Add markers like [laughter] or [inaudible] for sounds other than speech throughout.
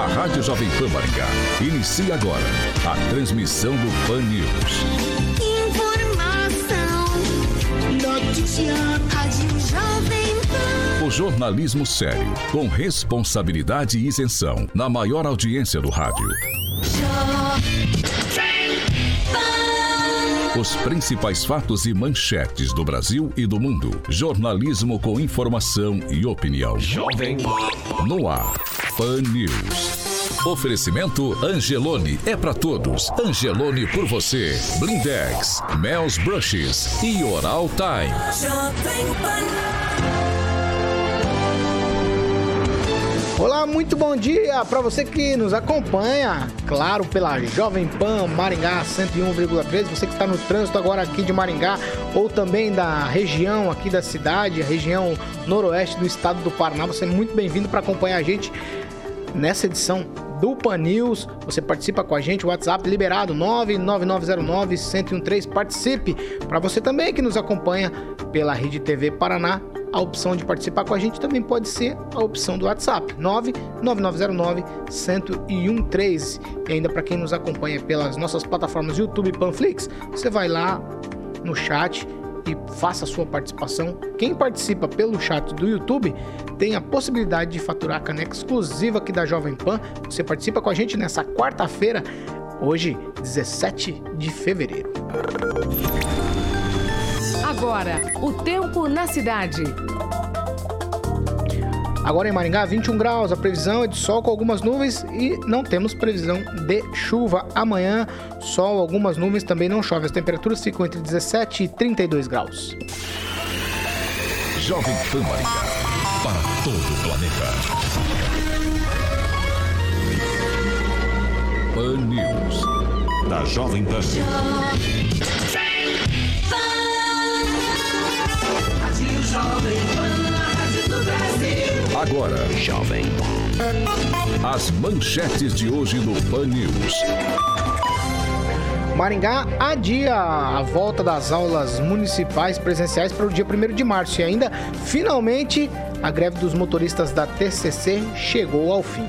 A Rádio Jovem Pan Maringá inicia agora a transmissão do Pan News. Informação, notícia, Rádio Jovem Pan. O jornalismo sério, com responsabilidade e isenção, na maior audiência do rádio. Os principais fatos e manchetes do Brasil e do mundo. Jornalismo com informação e opinião. Jovem No ar. Pan News. Oferecimento Angelone é para todos. Angelone por você. Blindex, Mel's Brushes e Oral Time. Jovem Pan. Olá, muito bom dia para você que nos acompanha, claro, pela Jovem Pan Maringá 101,3, você que está no trânsito agora aqui de Maringá ou também da região aqui da cidade, a região noroeste do estado do Paraná, você é muito bem-vindo para acompanhar a gente nessa edição do Pan News. Você participa com a gente, WhatsApp liberado 99909-1013. Participe. Para você também que nos acompanha pela Rede TV Paraná a opção de participar com a gente também pode ser a opção do WhatsApp, 99909 1013. E ainda para quem nos acompanha pelas nossas plataformas YouTube e Panflix, você vai lá no chat e faça a sua participação. Quem participa pelo chat do YouTube tem a possibilidade de faturar a caneca exclusiva aqui da Jovem Pan. Você participa com a gente nessa quarta-feira, hoje, 17 de fevereiro. Agora, o tempo na cidade. Agora em Maringá, 21 graus. A previsão é de sol com algumas nuvens e não temos previsão de chuva. Amanhã, sol, algumas nuvens, também não chove. As temperaturas ficam entre 17 e 32 graus. Jovem Pan Maringá, para todo o planeta. Pan News, da Jovem Pan. Agora, Jovem. As manchetes de hoje no Pan News. Maringá adia a volta das aulas municipais presenciais para o dia 1 de março e ainda, finalmente, a greve dos motoristas da TCC chegou ao fim.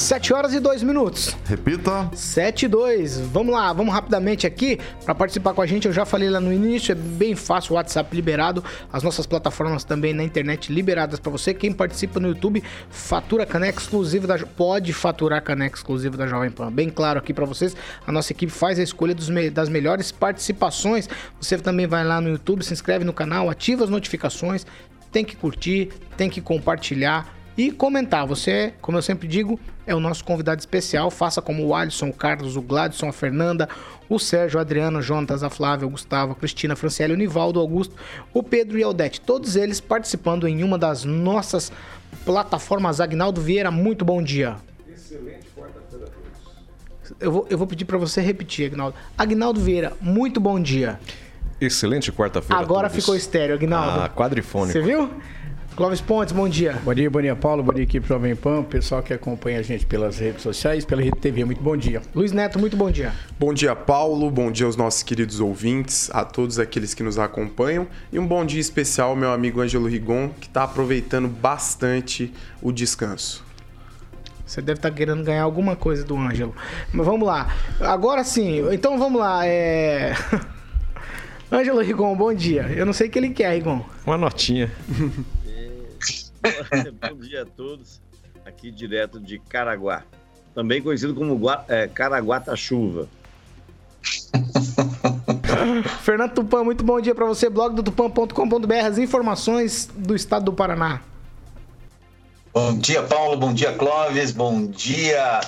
7 horas e 2 minutos. Repita. 7 e 2. Vamos lá, vamos rapidamente aqui para participar com a gente. Eu já falei lá no início, é bem fácil, o WhatsApp liberado, as nossas plataformas também na internet liberadas para você. Quem participa no YouTube, fatura caneca exclusiva da pode faturar caneca exclusiva da Jovem Pan. Bem claro aqui para vocês, a nossa equipe faz a escolha dos, das melhores participações. Você também vai lá no YouTube, se inscreve no canal, ativa as notificações, tem que curtir, tem que compartilhar e comentar. Você, como eu sempre digo, é o nosso convidado especial. Faça como o Alisson, o Carlos, o Gladson, a Fernanda, o Sérgio, a Adriana, o Jonatas, a Flávia, o Gustavo, a Cristina, a Franciele, o Nivaldo, o Augusto, o Pedro e a Odete. Todos eles participando em uma das nossas plataformas. Agnaldo Vieira, muito bom dia. Excelente quarta-feira a todos. Eu vou, eu vou pedir para você repetir, Agnaldo. Agnaldo Vieira, muito bom dia. Excelente quarta-feira. Agora ficou estéreo, Agnaldo. Ah, quadrifônico. Você viu? Clóvis Pontes, bom dia. Bom dia, bom dia, Paulo. Bom dia, equipe Jovem Pan. Pessoal que acompanha a gente pelas redes sociais, pela Rede TV, muito bom dia. Luiz Neto, muito bom dia. Bom dia, Paulo. Bom dia aos nossos queridos ouvintes, a todos aqueles que nos acompanham. E um bom dia especial ao meu amigo Ângelo Rigon, que está aproveitando bastante o descanso. Você deve estar tá querendo ganhar alguma coisa do Ângelo. Mas vamos lá. Agora sim, então vamos lá. É... [laughs] Ângelo Rigon, bom dia. Eu não sei o que ele quer, Rigon. Uma notinha. [laughs] [laughs] Bom dia a todos. Aqui direto de Caraguá. Também conhecido como Gua... é, Caraguata-chuva. [laughs] Fernando Tupan, muito bom dia para você. Blog do tupan.com.br, as informações do estado do Paraná. Bom dia, Paulo. Bom dia, Clóvis. Bom dia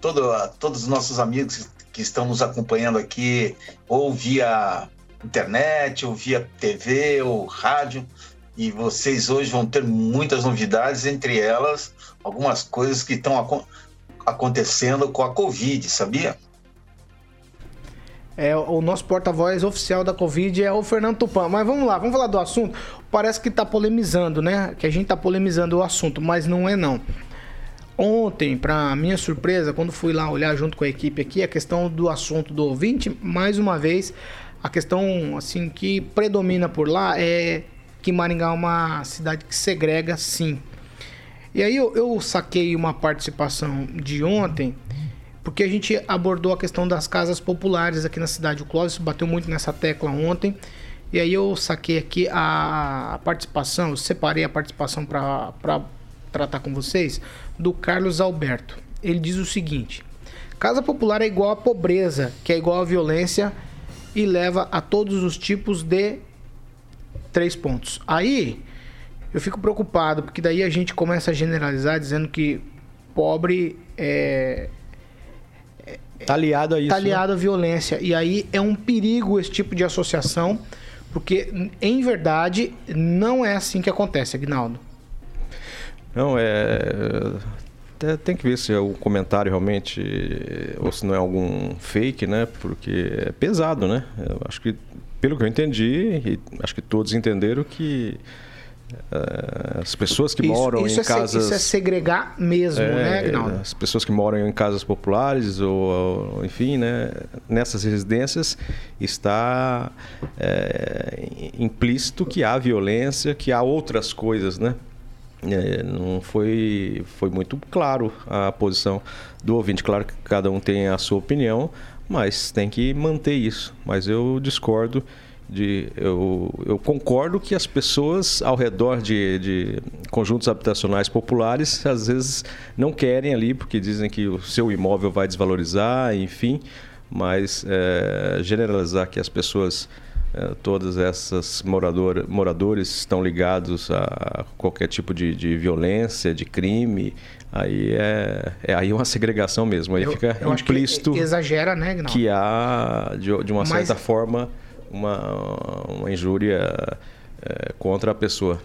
todo, a todos os nossos amigos que estão nos acompanhando aqui, ou via internet, ou via TV, ou rádio. E vocês hoje vão ter muitas novidades, entre elas algumas coisas que estão ac acontecendo com a Covid, sabia? É, o nosso porta-voz oficial da Covid é o Fernando Tupan. Mas vamos lá, vamos falar do assunto. Parece que está polemizando, né? Que a gente está polemizando o assunto, mas não é não. Ontem, para minha surpresa, quando fui lá olhar junto com a equipe aqui, a questão do assunto do ouvinte, mais uma vez, a questão assim que predomina por lá é que Maringá é uma cidade que segrega, sim. E aí eu, eu saquei uma participação de ontem porque a gente abordou a questão das casas populares aqui na cidade. O Clóvis bateu muito nessa tecla ontem. E aí eu saquei aqui a, participação, eu separei a participação para tratar com vocês, do Carlos Alberto. Ele diz o seguinte: Casa popular é igual à pobreza, que é igual à violência e leva a todos os tipos de três pontos. Aí eu fico preocupado, porque daí a gente começa a generalizar dizendo que pobre é, Tá aliado a isso. Tá aliado né? à violência. E aí é um perigo esse tipo de associação, porque em verdade não é assim que acontece, Agnaldo. Não, é. Tem que ver se é o comentário realmente, ou se não é algum fake, né? Porque é pesado, né? Eu acho que, pelo que eu entendi, e acho que todos entenderam que Uh, as pessoas que isso, moram isso em é casas. isso é segregar mesmo, é, né, Agnaldo? As pessoas que moram em casas populares, ou, ou enfim, né, nessas residências, está é, implícito que há violência, que há outras coisas, né? É, não foi, foi muito claro a posição do ouvinte. Claro que cada um tem a sua opinião, mas tem que manter isso. Mas eu discordo de eu, eu concordo que as pessoas ao redor de, de conjuntos habitacionais populares às vezes não querem ali porque dizem que o seu imóvel vai desvalorizar, enfim, mas é, generalizar que as pessoas todas essas morador, moradores estão ligados a qualquer tipo de, de violência, de crime, aí é, é aí uma [laughs] segregação mesmo. Aí eu, fica eu implícito exagera, né, que há de, de uma Mas... certa forma uma, uma injúria é, contra a pessoa.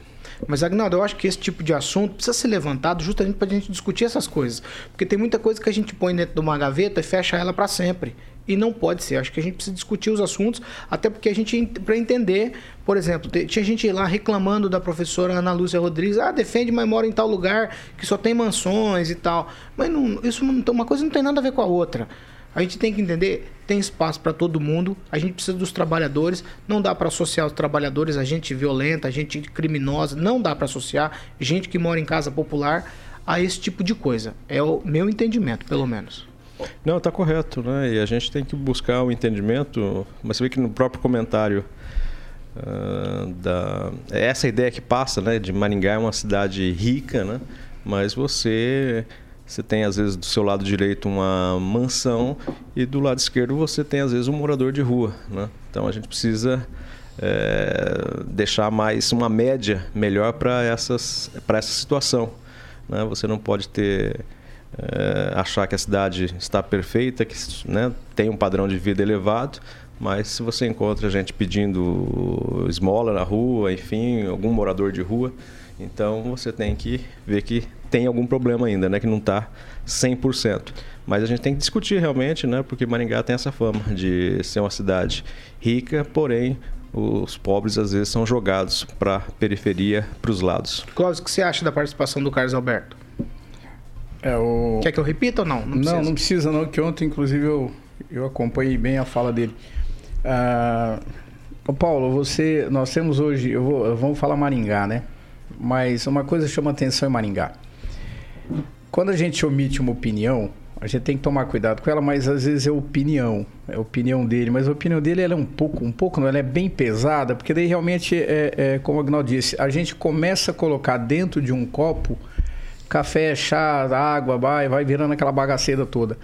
Mas, Agnaldo, eu acho que esse tipo de assunto precisa ser levantado justamente para a gente discutir essas coisas. Porque tem muita coisa que a gente põe dentro de uma gaveta e fecha ela para sempre. E não pode ser. Acho que a gente precisa discutir os assuntos, até porque a gente, para entender, por exemplo, tinha gente lá reclamando da professora Ana Lúcia Rodrigues, ah, defende, mas mora em tal lugar que só tem mansões e tal. Mas não, isso não, uma coisa não tem nada a ver com a outra. A gente tem que entender, tem espaço para todo mundo, a gente precisa dos trabalhadores, não dá para associar os trabalhadores a gente violenta, a gente criminosa, não dá para associar gente que mora em casa popular a esse tipo de coisa. É o meu entendimento, pelo menos. Não, está correto, né? E a gente tem que buscar o entendimento, mas você vê que no próprio comentário uh, da essa ideia que passa, né, de Maringá é uma cidade rica, né? Mas você você tem, às vezes, do seu lado direito uma mansão e do lado esquerdo você tem, às vezes, um morador de rua. Né? Então a gente precisa é, deixar mais uma média melhor para essa situação. Né? Você não pode ter. É, achar que a cidade está perfeita, que né, tem um padrão de vida elevado, mas se você encontra gente pedindo esmola na rua, enfim, algum morador de rua, então você tem que ver que tem algum problema ainda, né? Que não está 100%. Mas a gente tem que discutir realmente, né? Porque Maringá tem essa fama de ser uma cidade rica, porém os pobres às vezes são jogados para a periferia, para os lados. Cláudio, o que você acha da participação do Carlos Alberto? É, o... Quer que eu repita ou não? Não precisa, não, não, precisa, não que ontem, inclusive, eu, eu acompanhei bem a fala dele. Ah, Paulo, você, nós temos hoje, eu vou, vamos falar Maringá, né? Mas uma coisa chama atenção em Maringá. Quando a gente omite uma opinião, A gente tem que tomar cuidado com ela, mas às vezes é opinião, é opinião dele. Mas a opinião dele ela é um pouco, um pouco, não, ela é bem pesada, porque daí realmente, é, é, como o Agnaldo disse, a gente começa a colocar dentro de um copo café, chá, água, vai, vai virando aquela bagaceira toda.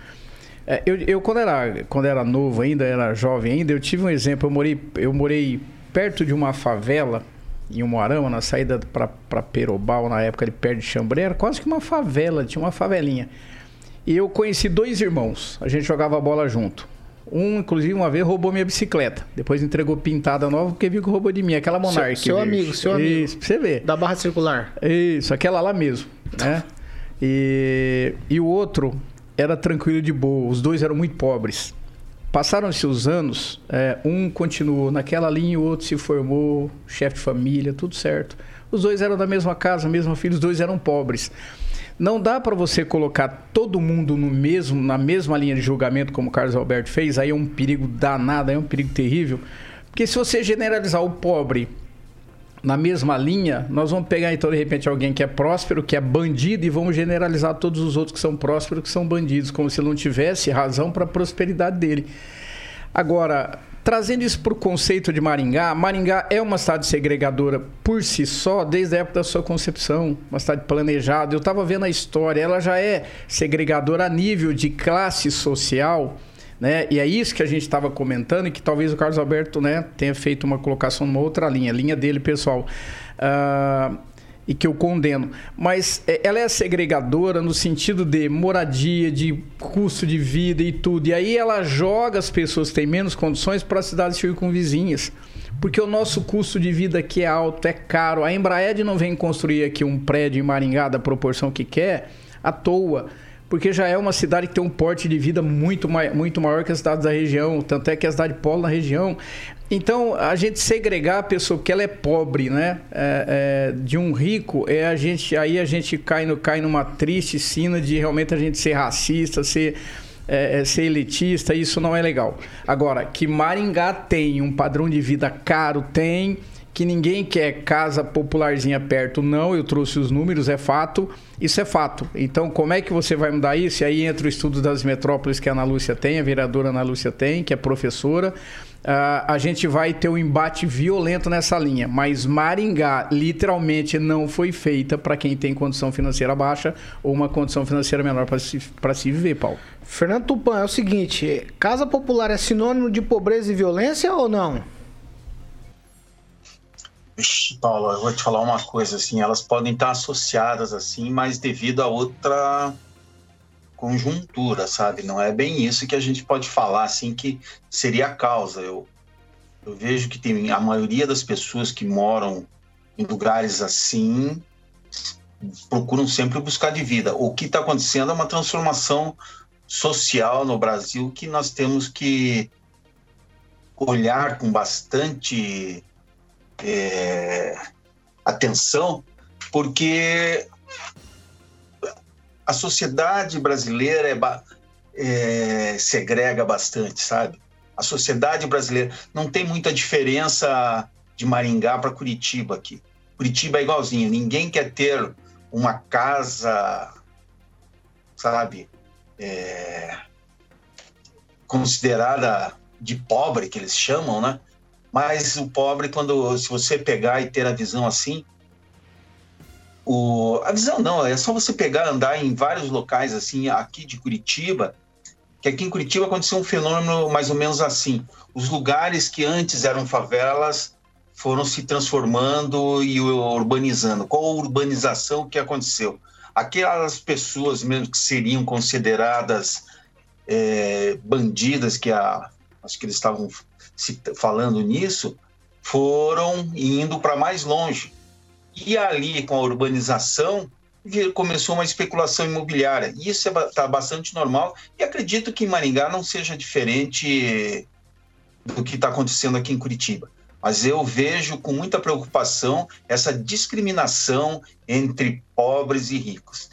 É, eu, eu, quando, era, quando era novo ainda, era jovem ainda, eu tive um exemplo. Eu morei, eu morei perto de uma favela, em Umuarama, na saída para Perobal, na época de perto de Xambré, era quase que uma favela, tinha uma favelinha. E eu conheci dois irmãos, a gente jogava bola junto. Um, inclusive, uma vez roubou minha bicicleta. Depois entregou pintada nova porque viu que roubou de mim. Aquela Monarch. Seu, seu amigo, seu amigo. Isso, pra você ver. Da barra circular. Isso, aquela lá mesmo, né? E, e o outro era tranquilo de boa. Os dois eram muito pobres. Passaram-se os anos, é, um continuou naquela linha, o outro se formou, chefe de família, tudo certo. Os dois eram da mesma casa, mesmo filho, os dois eram pobres. Não dá para você colocar todo mundo no mesmo, na mesma linha de julgamento como o Carlos Alberto fez, aí é um perigo danado, é um perigo terrível. Porque se você generalizar o pobre na mesma linha, nós vamos pegar então de repente alguém que é próspero, que é bandido e vamos generalizar todos os outros que são prósperos, que são bandidos, como se não tivesse razão para a prosperidade dele. Agora, trazendo isso para o conceito de Maringá, Maringá é uma cidade segregadora por si só, desde a época da sua concepção, uma cidade planejada. Eu estava vendo a história, ela já é segregadora a nível de classe social né? E é isso que a gente estava comentando e que talvez o Carlos Alberto né, tenha feito uma colocação numa outra linha, linha dele pessoal. Uh, e que eu condeno. Mas é, ela é segregadora no sentido de moradia, de custo de vida e tudo. E aí ela joga as pessoas que têm menos condições para cidades circunvizinhas. Porque o nosso custo de vida aqui é alto, é caro. A Embraed não vem construir aqui um prédio em Maringá da proporção que quer à toa porque já é uma cidade que tem um porte de vida muito, muito maior que as cidades da região, tanto é que é a cidade polo na região. Então, a gente segregar a pessoa que ela é pobre, né, é, é, de um rico, é a gente, aí a gente cai, no, cai numa triste sina de realmente a gente ser racista, ser, é, é ser elitista, isso não é legal. Agora, que Maringá tem um padrão de vida caro, tem que ninguém quer casa popularzinha perto, não. Eu trouxe os números, é fato. Isso é fato. Então, como é que você vai mudar isso? E aí entra o estudo das metrópoles que a Ana Lúcia tem, a vereadora Ana Lúcia tem, que é professora. Uh, a gente vai ter um embate violento nessa linha. Mas Maringá, literalmente, não foi feita para quem tem condição financeira baixa ou uma condição financeira menor para se, se viver, Paulo. Fernando Tupan, é o seguinte: casa popular é sinônimo de pobreza e violência ou não? Paulo, eu vou te falar uma coisa, assim, elas podem estar associadas, assim, mas devido a outra conjuntura, sabe? Não é bem isso que a gente pode falar, assim, que seria a causa. Eu, eu vejo que tem a maioria das pessoas que moram em lugares assim procuram sempre buscar de vida. O que está acontecendo é uma transformação social no Brasil que nós temos que olhar com bastante é, atenção, porque a sociedade brasileira é, é, segrega bastante, sabe? A sociedade brasileira não tem muita diferença de Maringá para Curitiba aqui. Curitiba é igualzinho, ninguém quer ter uma casa, sabe, é, considerada de pobre, que eles chamam, né? Mas o pobre, quando se você pegar e ter a visão assim, o, a visão não, é só você pegar, andar em vários locais assim, aqui de Curitiba, que aqui em Curitiba aconteceu um fenômeno mais ou menos assim. Os lugares que antes eram favelas foram se transformando e urbanizando. Qual a urbanização que aconteceu? Aquelas pessoas mesmo que seriam consideradas é, bandidas, que a, acho que eles estavam se, falando nisso, foram indo para mais longe. E ali, com a urbanização, começou uma especulação imobiliária. Isso está é, tá bastante normal e acredito que em Maringá não seja diferente do que está acontecendo aqui em Curitiba. Mas eu vejo com muita preocupação essa discriminação entre pobres e ricos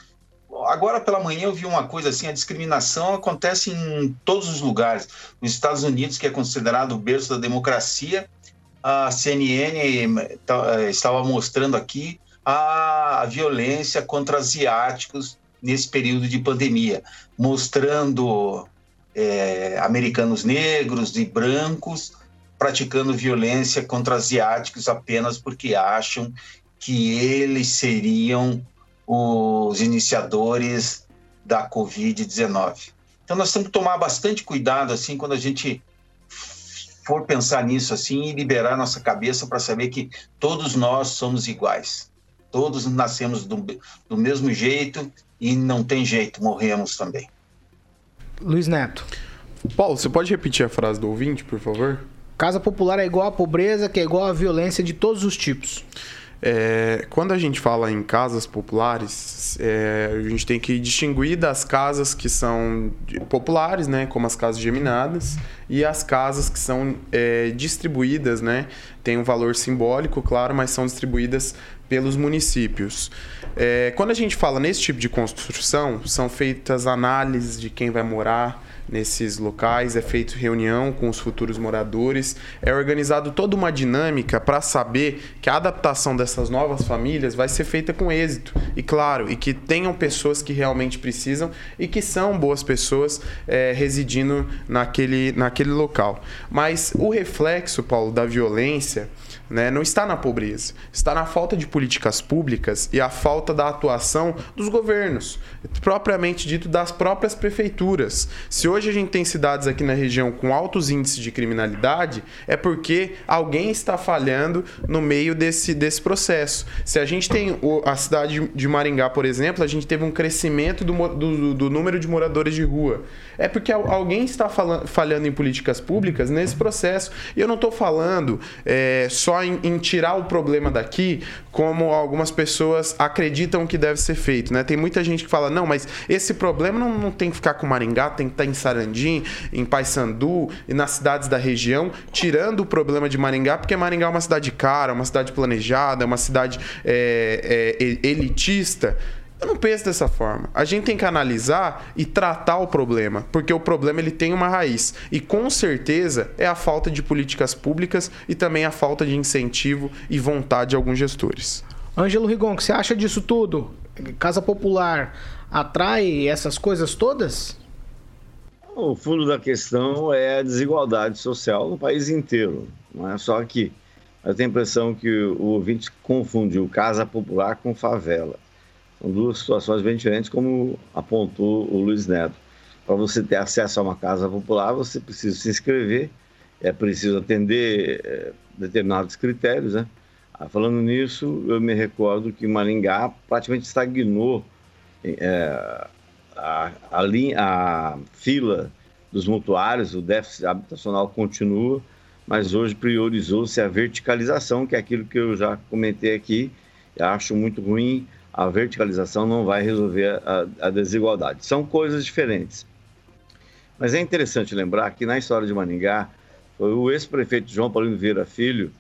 agora pela manhã eu vi uma coisa assim: a discriminação acontece em todos os lugares. Nos Estados Unidos, que é considerado o berço da democracia, a CNN tá, eh, estava mostrando aqui a violência contra asiáticos nesse período de pandemia, mostrando é, americanos negros e brancos praticando violência contra asiáticos apenas porque acham que eles seriam os iniciadores da Covid-19. Então nós temos que tomar bastante cuidado assim quando a gente for pensar nisso assim e liberar nossa cabeça para saber que todos nós somos iguais. Todos nascemos do, do mesmo jeito e não tem jeito, morremos também. Luiz Neto. Paulo, você pode repetir a frase do ouvinte, por favor? Casa popular é igual à pobreza, que é igual à violência de todos os tipos. É, quando a gente fala em casas populares, é, a gente tem que distinguir das casas que são populares, né, como as casas geminadas, e as casas que são é, distribuídas, né, tem um valor simbólico, claro, mas são distribuídas pelos municípios. É, quando a gente fala nesse tipo de construção, são feitas análises de quem vai morar, nesses locais, é feito reunião com os futuros moradores, é organizado toda uma dinâmica para saber que a adaptação dessas novas famílias vai ser feita com êxito. E claro, e que tenham pessoas que realmente precisam e que são boas pessoas é, residindo naquele, naquele local. Mas o reflexo, Paulo, da violência né, não está na pobreza, está na falta de políticas públicas e a falta da atuação dos governos, propriamente dito das próprias prefeituras. Se hoje a gente tem cidades aqui na região com altos índices de criminalidade, é porque alguém está falhando no meio desse, desse processo. Se a gente tem a cidade de Maringá, por exemplo, a gente teve um crescimento do, do, do número de moradores de rua. É porque alguém está falhando em políticas públicas nesse processo. E eu não estou falando é, só em, em, tirar o problema daqui, como algumas pessoas acreditam que deve ser feito. Né? Tem muita gente que fala, não, mas esse problema não, não tem que ficar com Maringá, tem que estar em Sarandim, em Paysandu e nas cidades da região, tirando o problema de Maringá, porque Maringá é uma cidade cara, uma cidade planejada, uma cidade é, é, elitista. Eu não penso dessa forma. A gente tem que analisar e tratar o problema, porque o problema ele tem uma raiz. E com certeza é a falta de políticas públicas e também a falta de incentivo e vontade de alguns gestores. Ângelo Rigon, o que você acha disso tudo? Casa Popular atrai essas coisas todas? O fundo da questão é a desigualdade social no país inteiro, não é só aqui. Eu tenho a impressão que o ouvinte confundiu casa popular com favela. São duas situações bem diferentes, como apontou o Luiz Neto. Para você ter acesso a uma casa popular, você precisa se inscrever, é preciso atender é, determinados critérios. Né? Ah, falando nisso, eu me recordo que Maringá praticamente estagnou é, a, a, linha, a fila dos mutuários, o déficit habitacional continua, mas hoje priorizou-se a verticalização, que é aquilo que eu já comentei aqui. Acho muito ruim a verticalização não vai resolver a, a desigualdade. São coisas diferentes. Mas é interessante lembrar que na história de Maningá, foi o ex-prefeito João Paulino Vieira Filho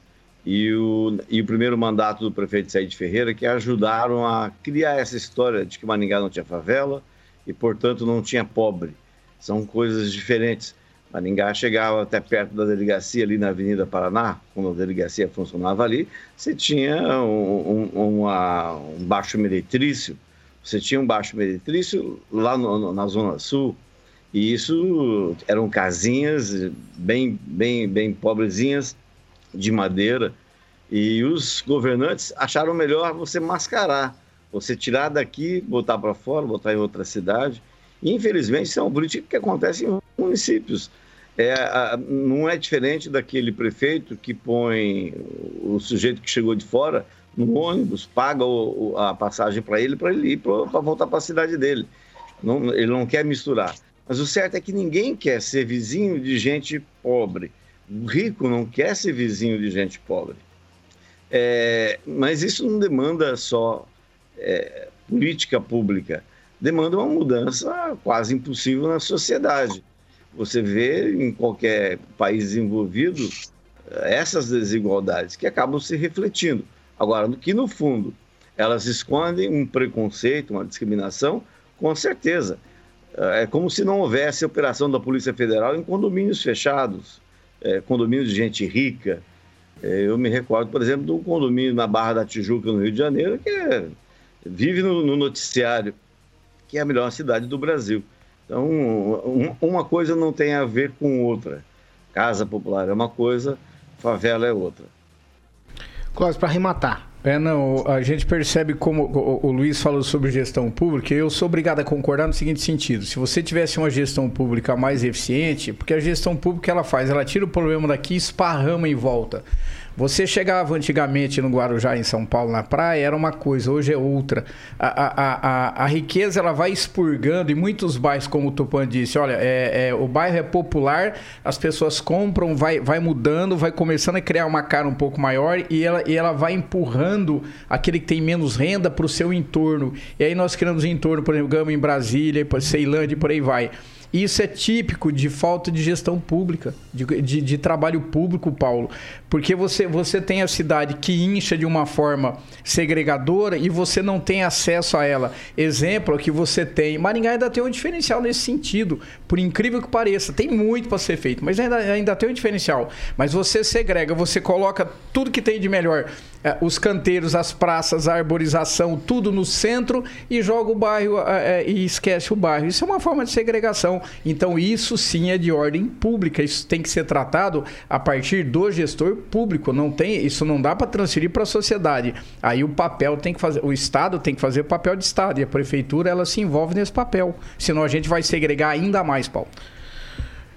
e o, e o primeiro mandato do prefeito Said Ferreira que ajudaram a criar essa história de que Maningá não tinha favela e, portanto, não tinha pobre. São coisas diferentes. Maringá chegava até perto da delegacia ali na Avenida Paraná, quando a delegacia funcionava ali, você tinha um, um, uma, um baixo meretrício, você tinha um baixo meretrício lá no, na Zona Sul, e isso eram casinhas bem, bem, bem pobrezinhas, de madeira, e os governantes acharam melhor você mascarar, você tirar daqui, botar para fora, botar em outra cidade. E, infelizmente, isso é um política que acontece em municípios é, não é diferente daquele prefeito que põe o sujeito que chegou de fora no ônibus, paga o, a passagem para ele, para ele ir para voltar para a cidade dele. Não, ele não quer misturar. Mas o certo é que ninguém quer ser vizinho de gente pobre. O rico não quer ser vizinho de gente pobre. É, mas isso não demanda só é, política pública, demanda uma mudança quase impossível na sociedade. Você vê em qualquer país desenvolvido eh, essas desigualdades que acabam se refletindo. Agora, que no fundo elas escondem um preconceito, uma discriminação, com certeza. Eh, é como se não houvesse operação da Polícia Federal em condomínios fechados, é, condomínios de gente rica. Eu me recordo, por exemplo, de um condomínio na Barra da Tijuca, no Rio de Janeiro, que é, vive no noticiário que é a melhor cidade do Brasil. Então, um, uma coisa não tem a ver com outra. Casa popular é uma coisa, favela é outra. Clóvis, para arrematar, é, não, a gente percebe como o, o Luiz falou sobre gestão pública, eu sou obrigado a concordar no seguinte sentido: se você tivesse uma gestão pública mais eficiente, porque a gestão pública ela faz, ela tira o problema daqui, esparrama em volta. Você chegava antigamente no Guarujá, em São Paulo, na praia, era uma coisa, hoje é outra. A, a, a, a riqueza ela vai expurgando, e muitos bairros, como o Tupan disse, olha, é, é, o bairro é popular, as pessoas compram, vai, vai mudando, vai começando a criar uma cara um pouco maior e ela, e ela vai empurrando aquele que tem menos renda para o seu entorno. E aí nós criamos entorno, por exemplo, Gama em Brasília, Ceilândia e por aí vai. Isso é típico de falta de gestão pública, de, de, de, trabalho público, Paulo. Porque você, você tem a cidade que incha de uma forma segregadora e você não tem acesso a ela. Exemplo que você tem. Maringá ainda tem um diferencial nesse sentido, por incrível que pareça. Tem muito para ser feito, mas ainda, ainda tem um diferencial. Mas você segrega, você coloca tudo que tem de melhor é, os canteiros, as praças, a arborização, tudo no centro e joga o bairro é, é, e esquece o bairro. Isso é uma forma de segregação. Então, isso sim é de ordem pública. Isso tem que ser tratado a partir do gestor público. Não tem, isso não dá para transferir para a sociedade. Aí o papel tem que fazer, o Estado tem que fazer o papel de Estado e a prefeitura ela se envolve nesse papel. Senão a gente vai segregar ainda mais, Paulo.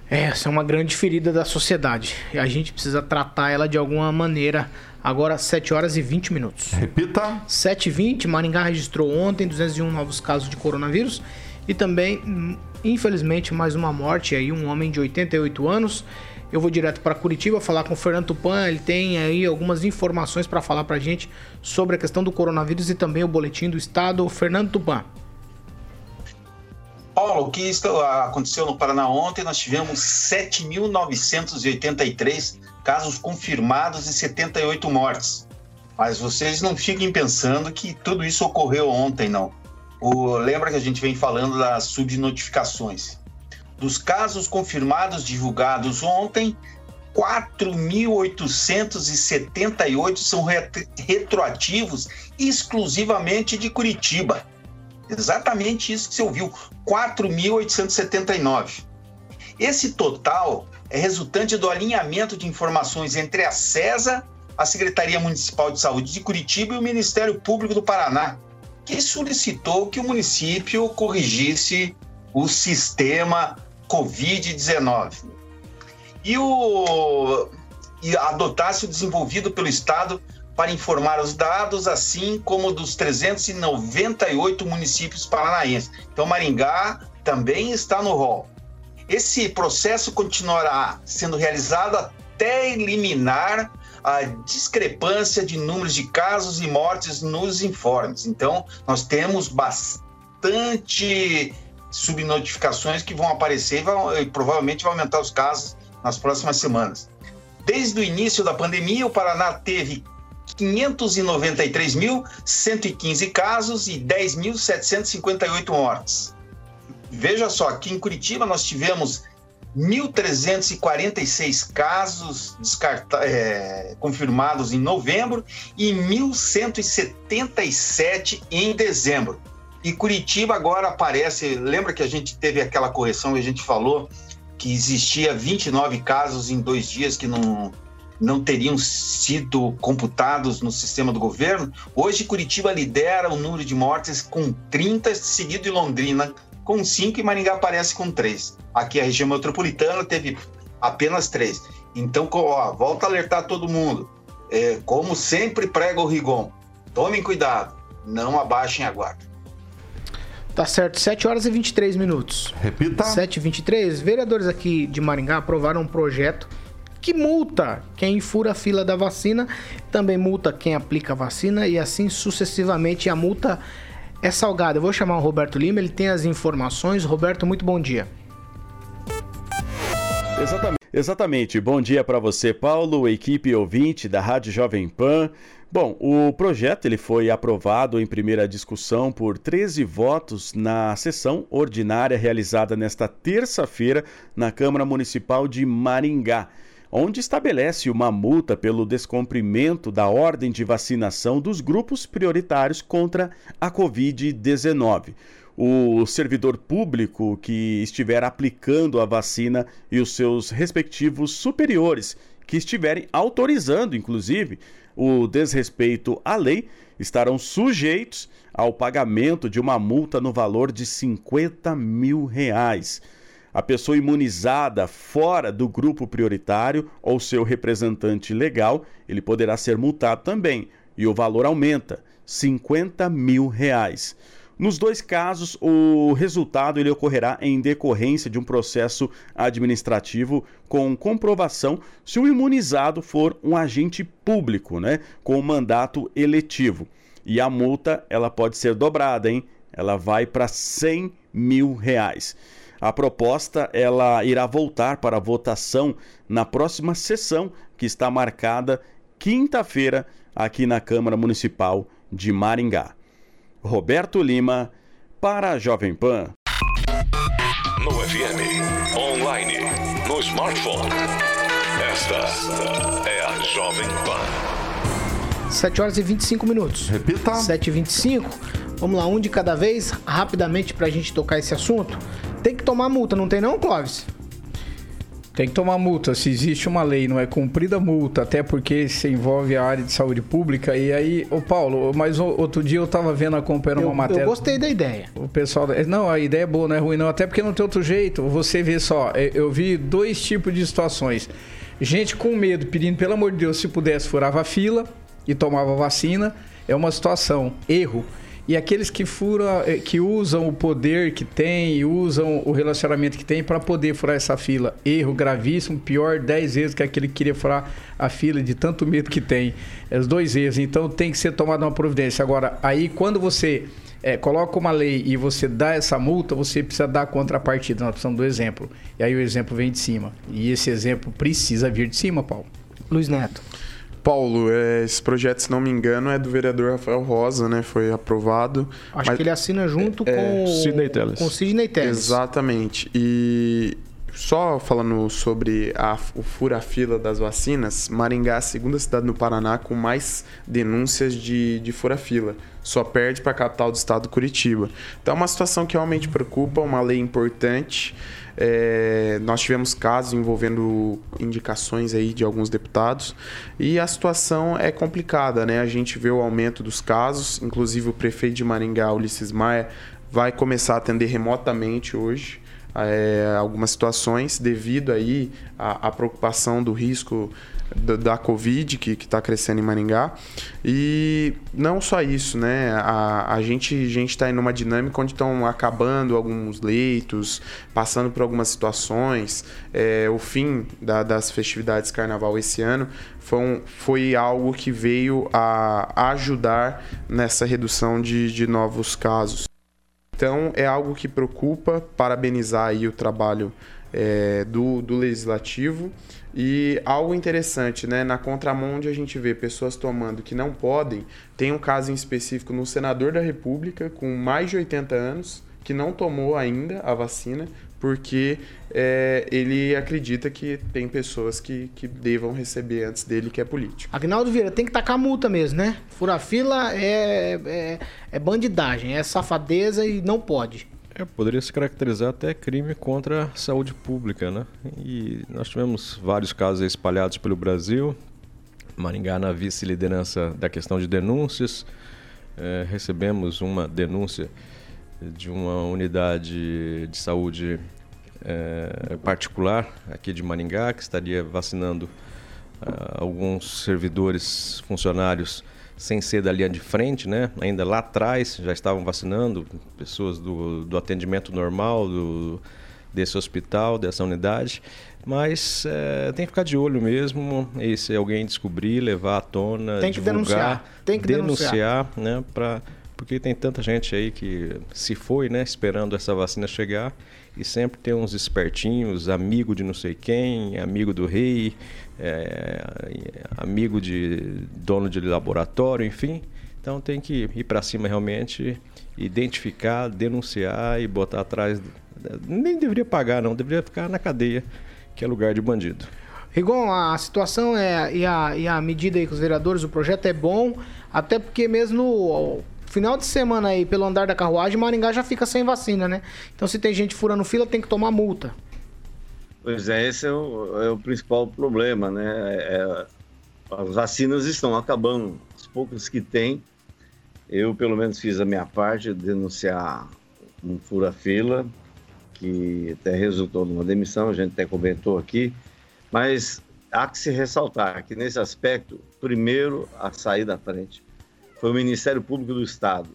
Essa é uma grande ferida da sociedade. E a gente precisa tratar ela de alguma maneira Agora, 7 horas e 20 minutos. Repita. 7 e 20 Maringá registrou ontem 201 novos casos de coronavírus e também, infelizmente, mais uma morte aí, um homem de 88 anos. Eu vou direto para Curitiba falar com o Fernando Tupan, ele tem aí algumas informações para falar para a gente sobre a questão do coronavírus e também o boletim do estado. Fernando Tupan. Paulo, o que aconteceu no Paraná ontem? Nós tivemos 7.983 casos confirmados e 78 mortes. Mas vocês não fiquem pensando que tudo isso ocorreu ontem, não. O, lembra que a gente vem falando das subnotificações. Dos casos confirmados divulgados ontem, 4.878 são retroativos exclusivamente de Curitiba. Exatamente isso que você ouviu, 4.879. Esse total é resultante do alinhamento de informações entre a CESA, a Secretaria Municipal de Saúde de Curitiba e o Ministério Público do Paraná, que solicitou que o município corrigisse o sistema Covid-19 e, o, e adotasse o desenvolvido pelo Estado para informar os dados, assim como dos 398 municípios paranaenses. Então, Maringá também está no rol. Esse processo continuará sendo realizado até eliminar a discrepância de números de casos e mortes nos informes. Então, nós temos bastante subnotificações que vão aparecer e, vão, e provavelmente vai aumentar os casos nas próximas semanas. Desde o início da pandemia, o Paraná teve 593.115 casos e 10.758 mortes. Veja só, aqui em Curitiba nós tivemos 1.346 casos é, confirmados em novembro e 1.177 em dezembro. E Curitiba agora aparece. Lembra que a gente teve aquela correção e a gente falou que existia 29 casos em dois dias que não, não teriam sido computados no sistema do governo? Hoje, Curitiba lidera o número de mortes com 30, seguido de Londrina com 5 e Maringá aparece com 3. Aqui a região metropolitana teve apenas 3. Então, ó, volta a alertar todo mundo. É, como sempre prega o Rigon, tomem cuidado, não abaixem a guarda. Tá certo, 7 horas e 23 minutos. Repita. 7 e 23. Vereadores aqui de Maringá aprovaram um projeto que multa quem fura a fila da vacina, também multa quem aplica a vacina e assim sucessivamente. A multa é salgada. Eu vou chamar o Roberto Lima, ele tem as informações. Roberto, muito bom dia. Exatamente. Exatamente. Bom dia para você, Paulo, equipe ouvinte da Rádio Jovem Pan. Bom, o projeto ele foi aprovado em primeira discussão por 13 votos na sessão ordinária realizada nesta terça-feira na Câmara Municipal de Maringá onde estabelece uma multa pelo descumprimento da ordem de vacinação dos grupos prioritários contra a Covid-19. o servidor público que estiver aplicando a vacina e os seus respectivos superiores, que estiverem autorizando, inclusive, o desrespeito à lei, estarão sujeitos ao pagamento de uma multa no valor de 50 mil reais. A pessoa imunizada fora do grupo prioritário ou seu representante legal, ele poderá ser multado também e o valor aumenta, 50 mil reais. Nos dois casos, o resultado ele ocorrerá em decorrência de um processo administrativo com comprovação se o imunizado for um agente público, né, com mandato eletivo. E a multa ela pode ser dobrada, hein? Ela vai para 100 mil reais. A proposta ela irá voltar para votação na próxima sessão que está marcada quinta-feira aqui na Câmara Municipal de Maringá. Roberto Lima, para a Jovem Pan. No FM, online, no smartphone. Esta é a Jovem Pan. 7 horas e 25 minutos. Repita. 7 e 25. Vamos lá, um de cada vez, rapidamente pra gente tocar esse assunto. Tem que tomar multa, não tem não, Clóvis? Tem que tomar multa. Se existe uma lei, não é cumprida multa, até porque se envolve a área de saúde pública. E aí, ô Paulo, mas outro dia eu tava vendo, acompanhando Eu, uma matéria. eu gostei da ideia. O pessoal. Não, a ideia é boa, não é ruim, não. Até porque não tem outro jeito. Você vê só, eu- eu vi dois tipos de situações. Gente com medo, pedindo, pelo amor de Deus, se pudesse, furava a fila e tomava vacina. É uma situação. Erro. E aqueles que furam, eh, que usam o poder que tem, usam o relacionamento que tem para poder furar essa fila. Erro gravíssimo, pior 10 vezes que aquele que queria furar a fila de tanto medo que tem. É os dois erros. Então tem que ser tomada uma providência. Agora, aí quando você é, coloca uma lei e você dá essa multa, você precisa dar a contrapartida. Nós precisamos do exemplo. E aí o exemplo vem de cima. E esse exemplo precisa vir de cima, Paulo. Luiz Neto. Paulo, é, esse projeto, se não me engano, é do vereador Rafael Rosa, né? Foi aprovado. Acho Mas- que ele assina junto É, com o Sidney Telles. Com Sidney Telles. Exatamente. E só falando sobre a, o fura-fila das vacinas, Maringá é a segunda cidade no Paraná com mais denúncias de, de fura-fila. Só perde para a capital do estado, Curitiba. Então é uma situação que realmente preocupa, uma lei importante. É, nós tivemos casos envolvendo indicações aí de alguns deputados e a situação é complicada, né? A gente vê o aumento dos casos, inclusive o prefeito de Maringá, Ulisses Maia, vai começar a atender remotamente hoje é, algumas situações devido aí à, à preocupação do risco da, Covid que está crescendo em Maringá. E não só isso, né? A, a gente a está em uma dinâmica onde estão acabando alguns leitos, passando por algumas situações. É, o fim da- das festividades de carnaval esse ano foi, um- foi algo que veio a ajudar nessa redução de, de novos casos. Então é algo que preocupa, parabenizar aí o trabalho é, do, do legislativo e algo interessante, né? Na contramão onde a gente vê pessoas tomando que não podem, tem um caso em específico no senador da República com mais de 80 anos que não tomou ainda a vacina porque é, ele acredita que tem pessoas que, que devam receber antes dele que é político. Agnaldo Vieira, tem que tacar multa mesmo, né? Furar fila é, é, é bandidagem, é safadeza e não pode. É, poderia se caracterizar até crime contra a saúde pública, né? E nós tivemos vários casos espalhados pelo Brasil. Maringá na vice-liderança da questão de denúncias. É, recebemos uma denúncia de uma unidade de saúde é, particular aqui de Maringá que estaria vacinando ah, alguns servidores, funcionários sem ser da linha de frente, né? Ainda lá atrás já estavam vacinando pessoas do, do atendimento normal do, desse hospital, dessa unidade. Mas é, tem que ficar de olho mesmo. E se alguém descobrir, levar à tona, Tem que divulgar, denunciar, tem que denunciar, né? Pra, porque tem tanta gente aí que se foi, né? Esperando essa vacina chegar. E sempre tem uns espertinhos, amigo de não sei quem, amigo do rei, é, amigo de dono de laboratório, enfim. Então tem que ir para cima realmente, identificar, denunciar e botar atrás. Nem deveria pagar, não, deveria ficar na cadeia, que é lugar de bandido. Rigon, a situação é e a, e a medida aí com os vereadores, o projeto é bom, até porque mesmo final de semana aí, pelo andar da carruagem, Maringá já fica sem vacina, né? Então se tem gente furando fila, tem que tomar multa. Pois é, esse é o, é o principal problema, né? É, as vacinas estão acabando, as poucas que tem. Eu, pelo menos, fiz a minha parte, denunciar um fura-fila, que até resultou numa demissão, a gente até comentou aqui. Mas há que se ressaltar que, nesse aspecto, primeiro a sair da frente foi o Ministério Público do Estado,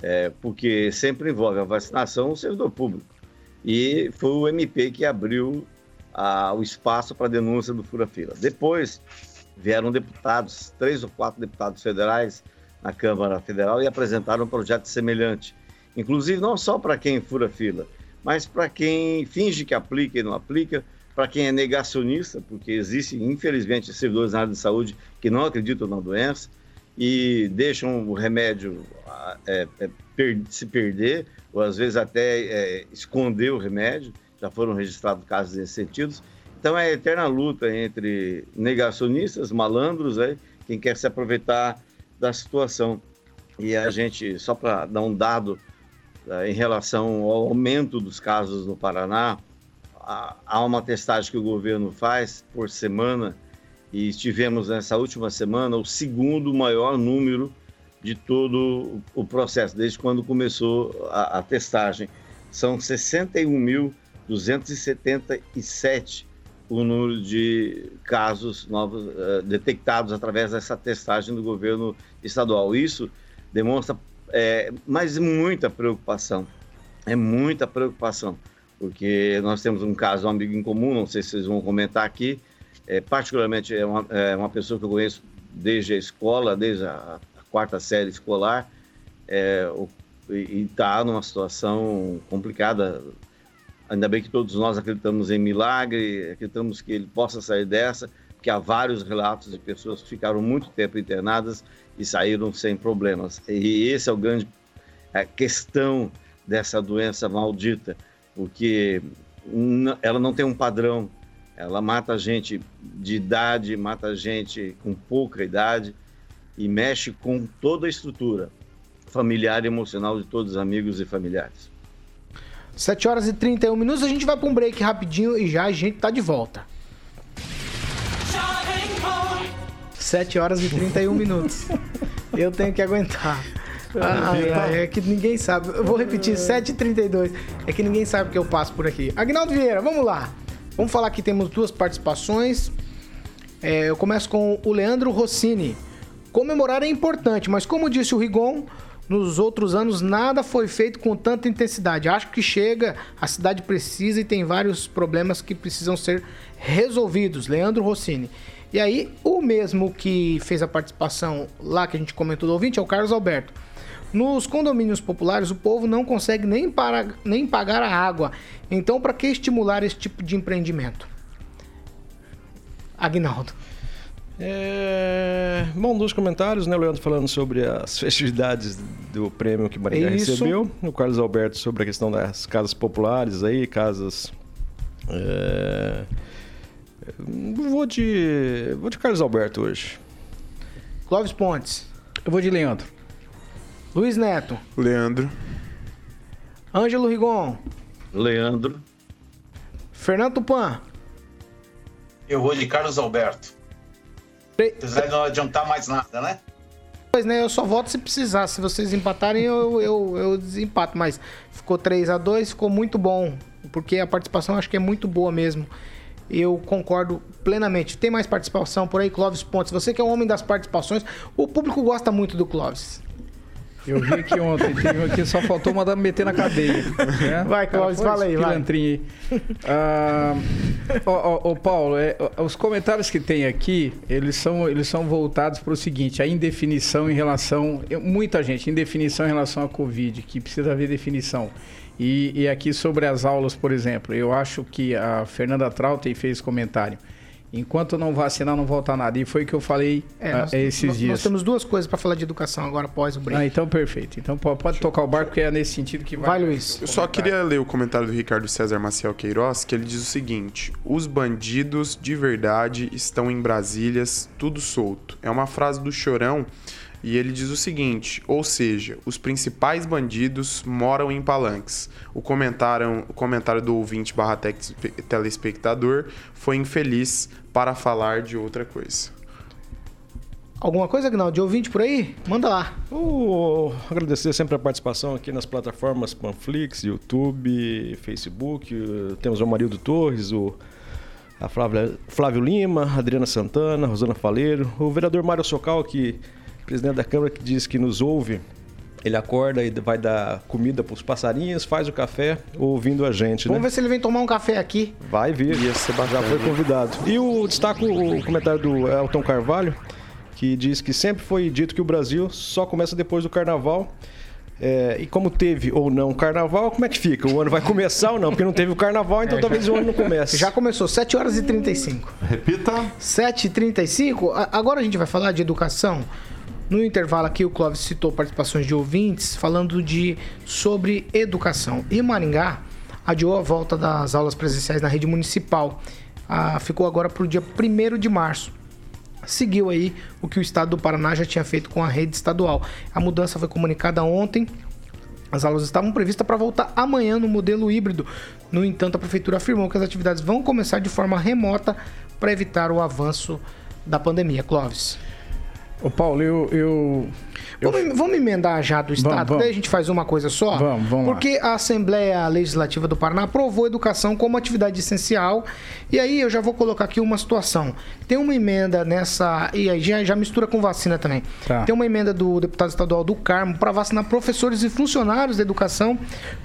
é, porque sempre envolve a vacinação o servidor público. E foi o MP que abriu o espaço para a denúncia do fura-fila. Depois vieram deputados, três ou quatro deputados federais na Câmara Federal e apresentaram um projeto semelhante. Inclusive, não só para quem fura fila, mas para quem finge que aplica e não aplica, para quem é negacionista, porque existe, infelizmente, servidores na área de saúde que não acreditam na doença e deixam o remédio é, é, per se perder, ou às vezes até é, esconder o remédio. Já foram registrados casos nesse sentido. Então é a eterna luta entre negacionistas, malandros, é, quem quer se aproveitar da situação. E a gente, só para dar um dado é, em relação ao aumento dos casos no Paraná, há uma testagem que o governo faz por semana e tivemos nessa última semana o segundo maior número de todo o processo, desde quando começou a, a testagem. São 61.277 o número de casos novos uh, detectados através dessa testagem do governo estadual. Isso demonstra é, muita preocupação, é muita preocupação porque nós temos um caso, um amigo em comum, não sei se vocês vão comentar aqui, é, particularmente é uma, é uma pessoa que eu conheço desde a escola, desde a quarta série escolar, é, e está numa situação complicada. Ainda bem que todos nós acreditamos em milagre, acreditamos que ele possa sair dessa, porque há vários relatos de pessoas que ficaram muito tempo internadas e saíram sem problemas. E esse é o grande a questão dessa doença maldita porque ela não tem um padrão. Ela mata gente de idade, mata gente com pouca idade e mexe com toda a estrutura familiar e emocional de todos os amigos e familiares. 7 horas e 31 minutos, a gente vai para um break rapidinho e já a gente tá de volta. 7 horas e 31 minutos. [laughs] Eu tenho que aguentar. Ai, ai, é que ninguém sabe. Eu vou repetir, 7h32. É que ninguém sabe que eu passo por aqui. Agnaldo Vieira, vamos lá. Vamos falar que temos duas participações. É, eu começo com o Leandro Rossini. Comemorar é importante, mas como disse o Rigon, nos outros anos nada foi feito com tanta intensidade. Acho que chega, a cidade precisa e tem vários problemas que precisam ser resolvidos. Leandro Rossini. E aí, o mesmo que fez a participação lá que a gente comentou do ouvinte é o Carlos Alberto. Nos condomínios populares, o povo não consegue nem, para, nem pagar a água. Então, para que estimular esse tipo de empreendimento? Agnaldo. É... Bom, dois comentários, né? O Leandro falando sobre as [laughs] festividades do prêmio que Maringá Isso. recebeu. O Carlos Alberto sobre a questão das casas populares aí, casas. É... Vou de. Vou de Carlos Alberto hoje. Clóvis Pontes. Eu vou de Leandro. Luiz Neto. Leandro. Ângelo Rigon. Leandro. Fernando Tupan. Eu vou de Carlos Alberto. Apesar não adiantar mais nada, né? Pois né, eu só voto se precisar. Se vocês empatarem, eu, eu, eu desempato. Mas ficou 3 a 2 ficou muito bom. Porque a participação acho que é muito boa mesmo. Eu concordo plenamente. Tem mais participação por aí, Clóvis Pontes. Você que é o homem das participações, o público gosta muito do Clóvis. Eu vi aqui ontem, teve aqui, só faltou mandar me meter na cadeia. Né? Vai, Cláudio, fala aí, vai. Aí. Ah, Paulo, é, os comentários que tem aqui, eles são, eles são voltados para o seguinte, a indefinição em relação... Muita gente, indefinição em relação à Covid, que precisa haver definição. E, e aqui sobre as aulas, por exemplo, eu acho que a Fernanda Trautem fez comentário. Enquanto não vacinar, não volta nada. E foi o que eu falei é, nós, uh, esses nós, dias. Nós temos duas coisas para falar de educação agora após o break. Ah, então perfeito. Então pode, pode tocar o barco, porque é nesse sentido que vai. Vai, Luiz. Eu só queria ler o comentário do Ricardo César Maciel Queiroz, que ele diz o seguinte: Os bandidos de verdade estão em Brasílias, tudo solto. É uma frase do Chorão E ele diz o seguinte: ou seja, os principais bandidos moram em palanques. O comentário, o comentário do ouvinte barra telespectador foi infeliz para falar de outra coisa. Alguma coisa, Agnaldo, de ouvinte por aí? Manda lá. Uh, agradecer sempre a participação aqui nas plataformas Panflix, YouTube, Facebook. Temos o Marildo Torres, o a Flávia, Flávio Lima, Adriana Santana, Rosana Faleiro, o vereador Mário Socal, que presidente da Câmara, que diz que nos ouve. Ele acorda e vai dar comida para os passarinhos, faz o café ouvindo a gente. Vamos né? ver se ele vem tomar um café aqui. Vai vir, já foi convidado. E o destaco o comentário do Elton Carvalho, que diz que sempre foi dito que o Brasil só começa depois do carnaval. É, e como teve ou não carnaval, como é que fica? O ano vai começar ou não? Porque não teve o carnaval, então é, talvez já... o ano não comece. Já começou, 7 horas e 35. Repita. 7 e 35. Agora a gente vai falar de educação. No intervalo aqui, o Clóvis citou participações de ouvintes falando de sobre educação. E Maringá adiou a volta das aulas presenciais na rede municipal. Ah, ficou agora para o dia 1 de março seguiu aí o que o estado do Paraná já tinha feito com a rede estadual. A mudança foi comunicada ontem. As aulas estavam previstas para voltar amanhã no modelo híbrido. No entanto, a prefeitura afirmou que as atividades vão começar de forma remota para evitar o avanço da pandemia. Clóvis. Ô Paulo, eu, eu Vamos, vamos emendar já do Estado, vamos, vamos. daí a gente faz uma coisa só? Vamos, vamos Porque lá. a Assembleia Legislativa do Paraná aprovou a educação como atividade essencial. E aí eu já vou colocar aqui uma situação. Tem uma emenda nessa. E aí já, já mistura com vacina também. Tá. Tem uma emenda do deputado estadual do Carmo para vacinar professores e funcionários da educação.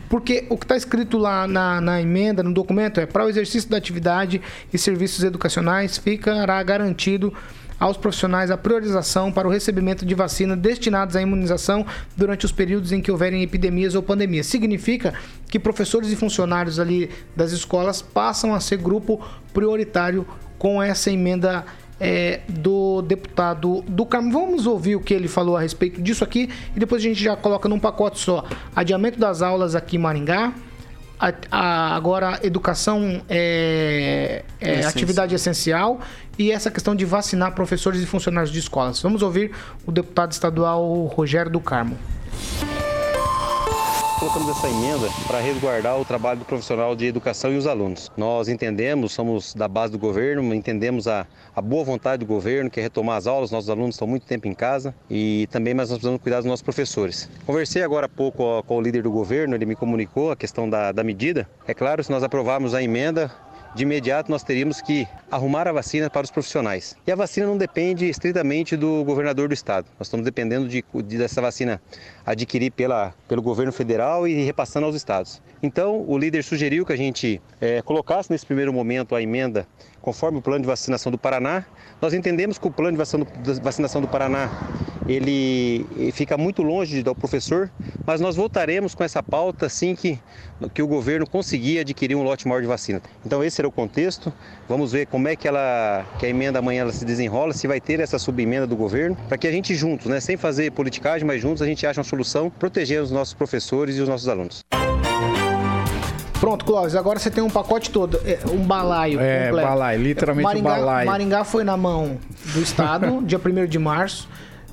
Porque o que está escrito lá na, na emenda, no documento, é para o exercício da atividade e serviços educacionais ficará garantido aos profissionais a priorização para o recebimento de vacina destinadas à imunização durante os períodos em que houverem epidemias ou pandemias. Significa que professores e funcionários ali das escolas passam a ser grupo prioritário com essa emenda é, do deputado do Carmo. Vamos ouvir o que ele falou a respeito disso aqui e depois a gente já coloca num pacote só. Adiamento das aulas aqui em Maringá a, a, agora educação é, é atividade essencial e essa questão de vacinar professores e funcionários de escolas. Vamos ouvir o deputado estadual Rogério do Carmo colocamos essa emenda para resguardar o trabalho do profissional de educação e os alunos. Nós entendemos, somos da base do governo, entendemos a, a boa vontade do governo, que é retomar as aulas, nossos alunos estão muito tempo em casa e também mas nós precisamos cuidar dos nossos professores. Conversei agora há pouco com o líder do governo, ele me comunicou a questão da, da medida. É claro, se nós aprovarmos a emenda, de imediato nós teríamos que arrumar a vacina para os profissionais. E a vacina não depende estritamente do governador do estado. Nós estamos dependendo de, de dessa vacina adquirir pela, pelo governo federal e repassando aos estados. Então, o líder sugeriu que a gente é, colocasse nesse primeiro momento a emenda conforme o plano de vacinação do Paraná. Nós entendemos que o plano de vacinação do Paraná ele fica muito longe do professor, mas nós voltaremos com essa pauta assim que, que o governo conseguir adquirir um lote maior de vacina. Então esse era o contexto. Vamos ver como é que ela que a emenda amanhã ela se desenrola, se vai ter essa subemenda do governo, para que a gente juntos, né, sem fazer politicagem, mas juntos a gente ache uma solução protegendo os nossos professores e os nossos alunos. Pronto, Clóvis, agora você tem um pacote todo, é, um balaio é, completo. balaio, literalmente Maringá, um balaio. Maringá foi na mão do Estado, [laughs] dia 1 de março.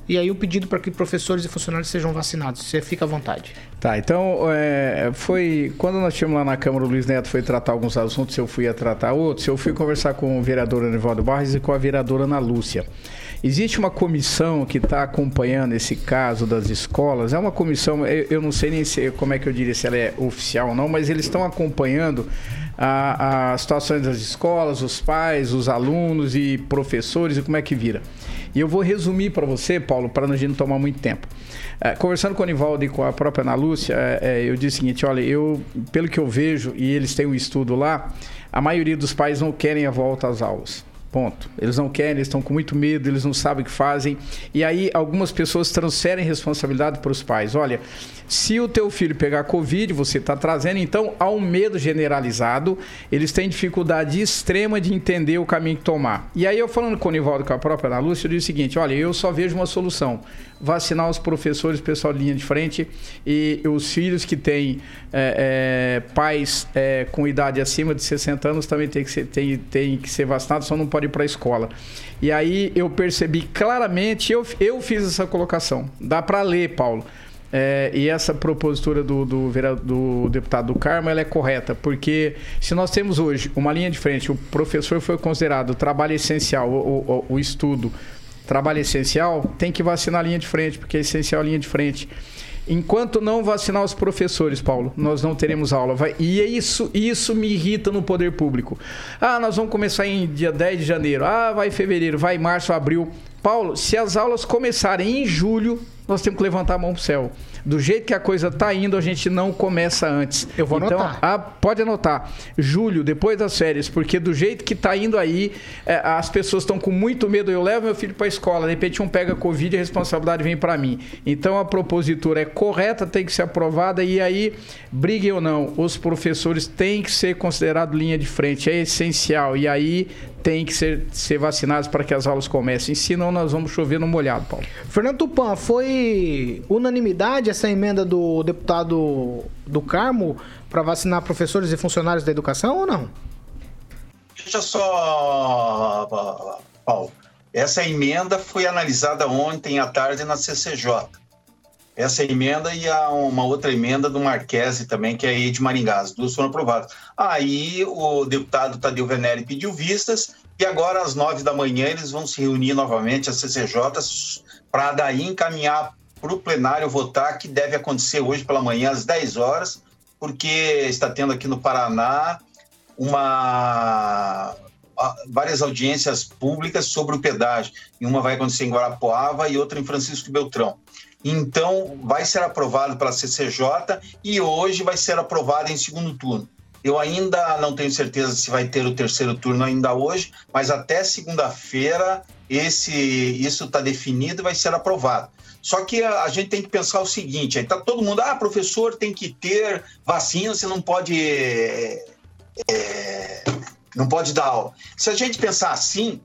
E aí o pedido para que professores e funcionários sejam vacinados. Você fica à vontade. Tá, então é, foi. Quando nós tínhamos lá na Câmara, o Luiz Neto foi tratar alguns assuntos, eu fui a tratar outros, eu fui conversar com o vereador Anivaldo Barres e com a vereadora Ana Lúcia. Existe uma comissão que está acompanhando esse caso das escolas. É uma comissão, eu não sei nem se, como é que eu diria, se ela é oficial ou não, mas eles estão acompanhando as situações das escolas, os pais, os alunos e professores e como é que vira. E eu vou resumir para você, Paulo, para a gente não tomar muito tempo. É, conversando com o Nivaldo e com a própria Ana Lúcia, é, é, eu disse o seguinte: olha, eu, pelo que eu vejo, e eles têm um estudo lá, a maioria dos pais não querem a volta às aulas. Ponto. Eles não querem, eles estão com muito medo, eles não sabem o que fazem. E aí algumas pessoas transferem responsabilidade para os pais. Olha, se o teu filho pegar Covid, você está trazendo, então, há um medo generalizado. Eles têm dificuldade extrema de entender o caminho que tomar. E aí eu falando com o Nivaldo, com a própria Ana Lúcia, eu disse o seguinte, olha, eu só vejo uma solução vacinar os professores, pessoal de linha de frente e os filhos que têm é, é, pais é, com idade acima de 60 anos também tem que ser, tem, tem ser vacinados, só não pode ir para a escola. E aí eu percebi claramente, eu, eu fiz essa colocação. Dá para ler, Paulo. É, e essa propositura do, do, do, deputado do Carmo ela é correta, porque se nós temos hoje uma linha de frente, o professor foi considerado trabalho essencial, o, o, o estudo, trabalho essencial, tem que vacinar a linha de frente, porque é essencial a linha de frente. Enquanto não vacinar os professores, Paulo, nós não teremos aula. Vai, e é isso, isso me irrita no poder público. Ah, nós vamos começar em dia 10 de janeiro. Ah, vai fevereiro, vai março, abril. Paulo, se as aulas começarem em julho, nós temos que levantar a mão pro céu do jeito que a coisa está indo, a gente não começa antes. Eu vou então, anotar. A, pode anotar. Julho, depois das férias, porque do jeito que está indo aí, é, as pessoas estão com muito medo. Eu levo meu filho para a escola, de repente um pega Covid e a responsabilidade vem para mim. Então a propositura é correta, tem que ser aprovada e aí, briguem ou não, os professores têm que ser considerados linha de frente, é essencial. E aí tem que ser, ser vacinados para que as aulas comecem, senão nós vamos chover no molhado, Paulo. Fernando Tupan, foi unanimidade essa emenda do deputado do Carmo para vacinar professores e funcionários da educação ou não? Veja só, Paulo. Essa emenda foi analisada ontem à tarde na CCJ. Essa emenda e a, uma outra emenda do Marquese também, que é aí de Maringá. As duas foram aprovadas. Aí o deputado Tadeu Venere pediu vistas e agora às nove da manhã eles vão se reunir novamente, a CCJ, para daí encaminhar para o plenário votar, que deve acontecer hoje pela manhã, às 10 horas, porque está tendo aqui no Paraná uma várias audiências públicas sobre o pedágio. E uma vai acontecer em Guarapuava e outra em Francisco Beltrão. Então, vai ser aprovado pela CCJ e hoje vai ser aprovado em segundo turno. Eu ainda não tenho certeza se vai ter o terceiro turno ainda hoje, mas até segunda-feira esse isso está definido e vai ser aprovado. Só que a, a, gente tem que pensar o seguinte: aí tá todo mundo, ah, professor tem que ter vacina, você não pode. É, não pode dar aula. Se a gente pensar assim,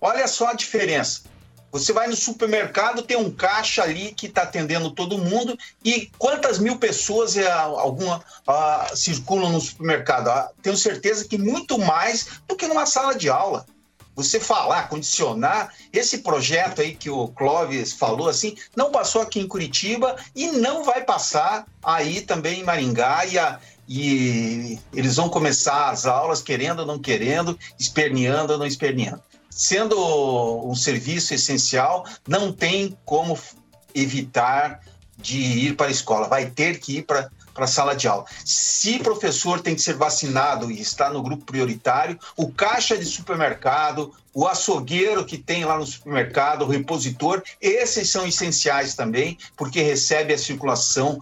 olha só a diferença. Você vai no supermercado, tem um caixa ali que está atendendo todo mundo e quantas mil pessoas é, alguma ah, circulam no supermercado? Ah, tenho certeza que muito mais do que numa sala de aula você falar, condicionar, esse projeto aí que o Clóvis falou assim, não passou aqui em Curitiba e não vai passar aí também em Maringá e, a, e eles vão começar as aulas querendo ou não querendo, esperneando ou não esperneando. Sendo um serviço essencial, não tem como evitar de ir para a escola, vai ter que ir para para a sala de aula. Se professor tem que ser vacinado e está no grupo prioritário, o caixa de supermercado, o açougueiro que tem lá no supermercado, o repositor, esses são essenciais também, porque recebe a circulação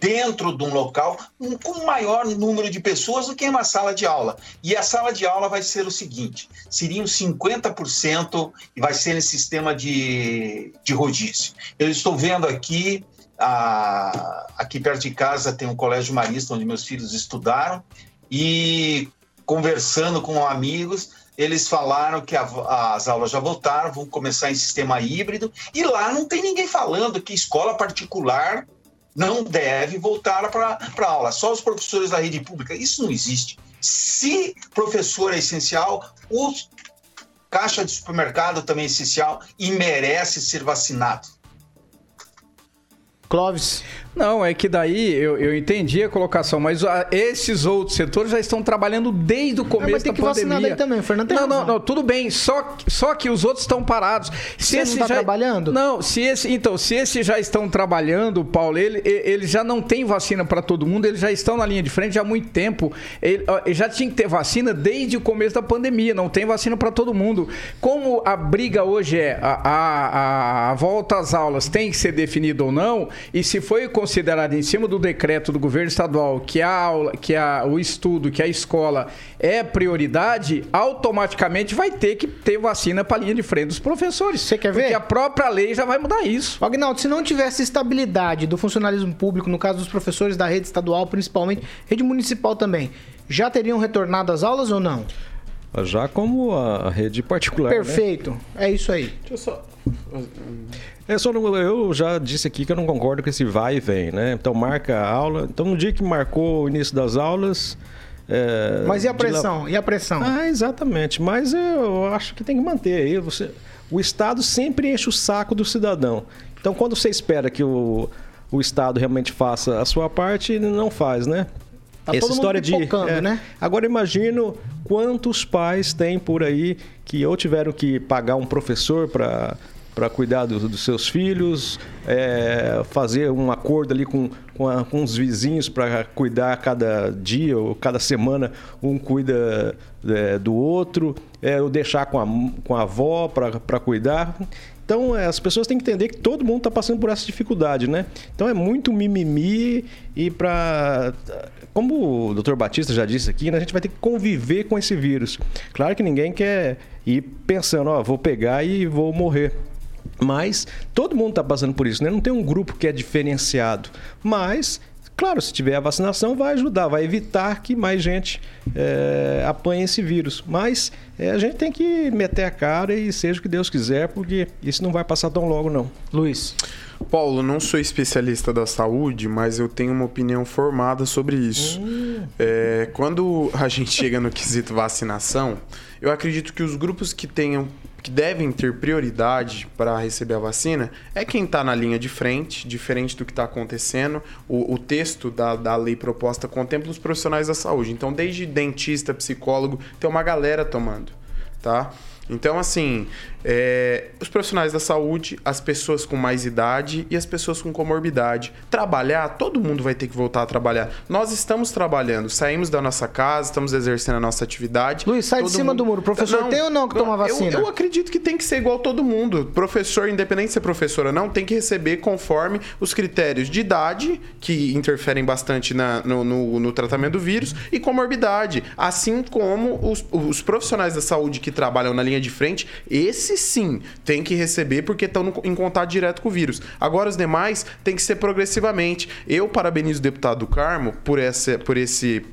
dentro de um local com maior número de pessoas do que em uma sala de aula. E a sala de aula vai ser o seguinte: seriam 50% e vai ser nesse sistema de, de rodízio. Eu estou vendo aqui a, aqui perto de casa tem um colégio marista onde meus filhos estudaram e conversando com amigos, eles falaram que a, as aulas já voltaram, vão começar em sistema híbrido e lá não tem ninguém falando que escola particular não deve voltar para a aula, só os professores da rede pública. Isso não existe. Se professor é essencial, o caixa de supermercado também é essencial e merece ser vacinado. Clóvis. Não, é que daí eu, eu entendi a colocação, mas a, esses outros setores já estão trabalhando desde o começo mas tem da que pandemia. Vacinar daí também, Fernando não, não, não, tudo bem, só, só que os outros estão parados. Se Você esse não tá já, trabalhando? Não, se esse, então, se esses já estão trabalhando, Paulo, ele, ele já não tem vacina para todo mundo, eles já estão na linha de frente há muito tempo. Ele, ele já tinha que ter vacina desde o começo da pandemia, não tem vacina para todo mundo. Como a briga hoje é a, a, a volta às aulas tem que ser definida ou não, e se foi considerado em cima do decreto do governo estadual que a aula, que a, o estudo, que a escola é prioridade, automaticamente vai ter que ter vacina para a linha de frente dos professores. Você quer ver? Porque a própria lei já vai mudar isso. Agnaldo, se não tivesse estabilidade do funcionalismo público, no caso dos professores da rede estadual, principalmente, rede municipal também, já teriam retornado às aulas ou não? Já como a rede particular. né? Perfeito. É isso aí. Deixa eu só. É só não- eu já disse aqui que eu não concordo com esse vai e vem, né? Então marca a aula. Então no dia que marcou o início das aulas. é, Mas e a pressão? E a pressão? Ah, exatamente. Mas eu acho que tem que manter aí. Você... O Estado sempre enche o saco do cidadão. Então quando você espera que o, o Estado realmente faça a sua parte, ele não faz, né? Tá todo mundo pipocando, é. né? Agora imagino quantos pais tem por aí que ou tiveram que pagar um professor para para cuidar do- dos seus filhos, é, fazer um acordo ali com, com, a- com os vizinhos para cuidar cada dia ou cada semana um cuida é, do outro, é, ou deixar com a, com a avó para cuidar. Então, é, as pessoas têm que entender que todo mundo está passando por essa dificuldade, né? Então, é muito mimimi e para... Como o Dr. Batista já disse aqui, né, a gente vai ter que conviver com esse vírus. Claro que ninguém quer ir pensando, ó, vou pegar e vou morrer. Mas todo mundo está passando por isso, né? Não tem um grupo que é diferenciado. Mas, claro, se tiver a vacinação, vai ajudar, vai evitar que mais gente é, apanhe esse vírus. Mas é, a gente tem que meter a cara e seja o que Deus quiser, porque isso não vai passar tão logo, não. Luiz. Paulo, não sou especialista da saúde, mas eu tenho uma opinião formada sobre isso. É, quando a gente chega no quesito vacinação, eu acredito que os grupos que tenham que devem ter prioridade para receber a vacina é quem está na linha de frente, diferente do que está acontecendo. O, o texto da, da lei proposta contempla os profissionais da saúde. Então, desde dentista, psicólogo, tem uma galera tomando, tá? Então, assim, é, os profissionais da saúde, as pessoas com mais idade e as pessoas com comorbidade. Trabalhar, todo mundo vai ter que voltar a trabalhar. Nós estamos trabalhando, saímos da nossa casa, estamos exercendo a nossa atividade. Luiz, sai de cima do muro. Professor, tem ou não que toma eu- vacina? Eu, acredito que tem que ser igual todo mundo. Professor, independente de ser professor ou não, tem que receber conforme os critérios de idade, que interferem bastante na- no, no- no tratamento do vírus, e comorbidade. Assim como os, os profissionais da saúde que trabalham na linha de frente, esses sim tem que receber porque estão em contato direto com o vírus. Agora, os demais tem que ser progressivamente. Eu parabenizo o deputado do Carmo por, essa, por esse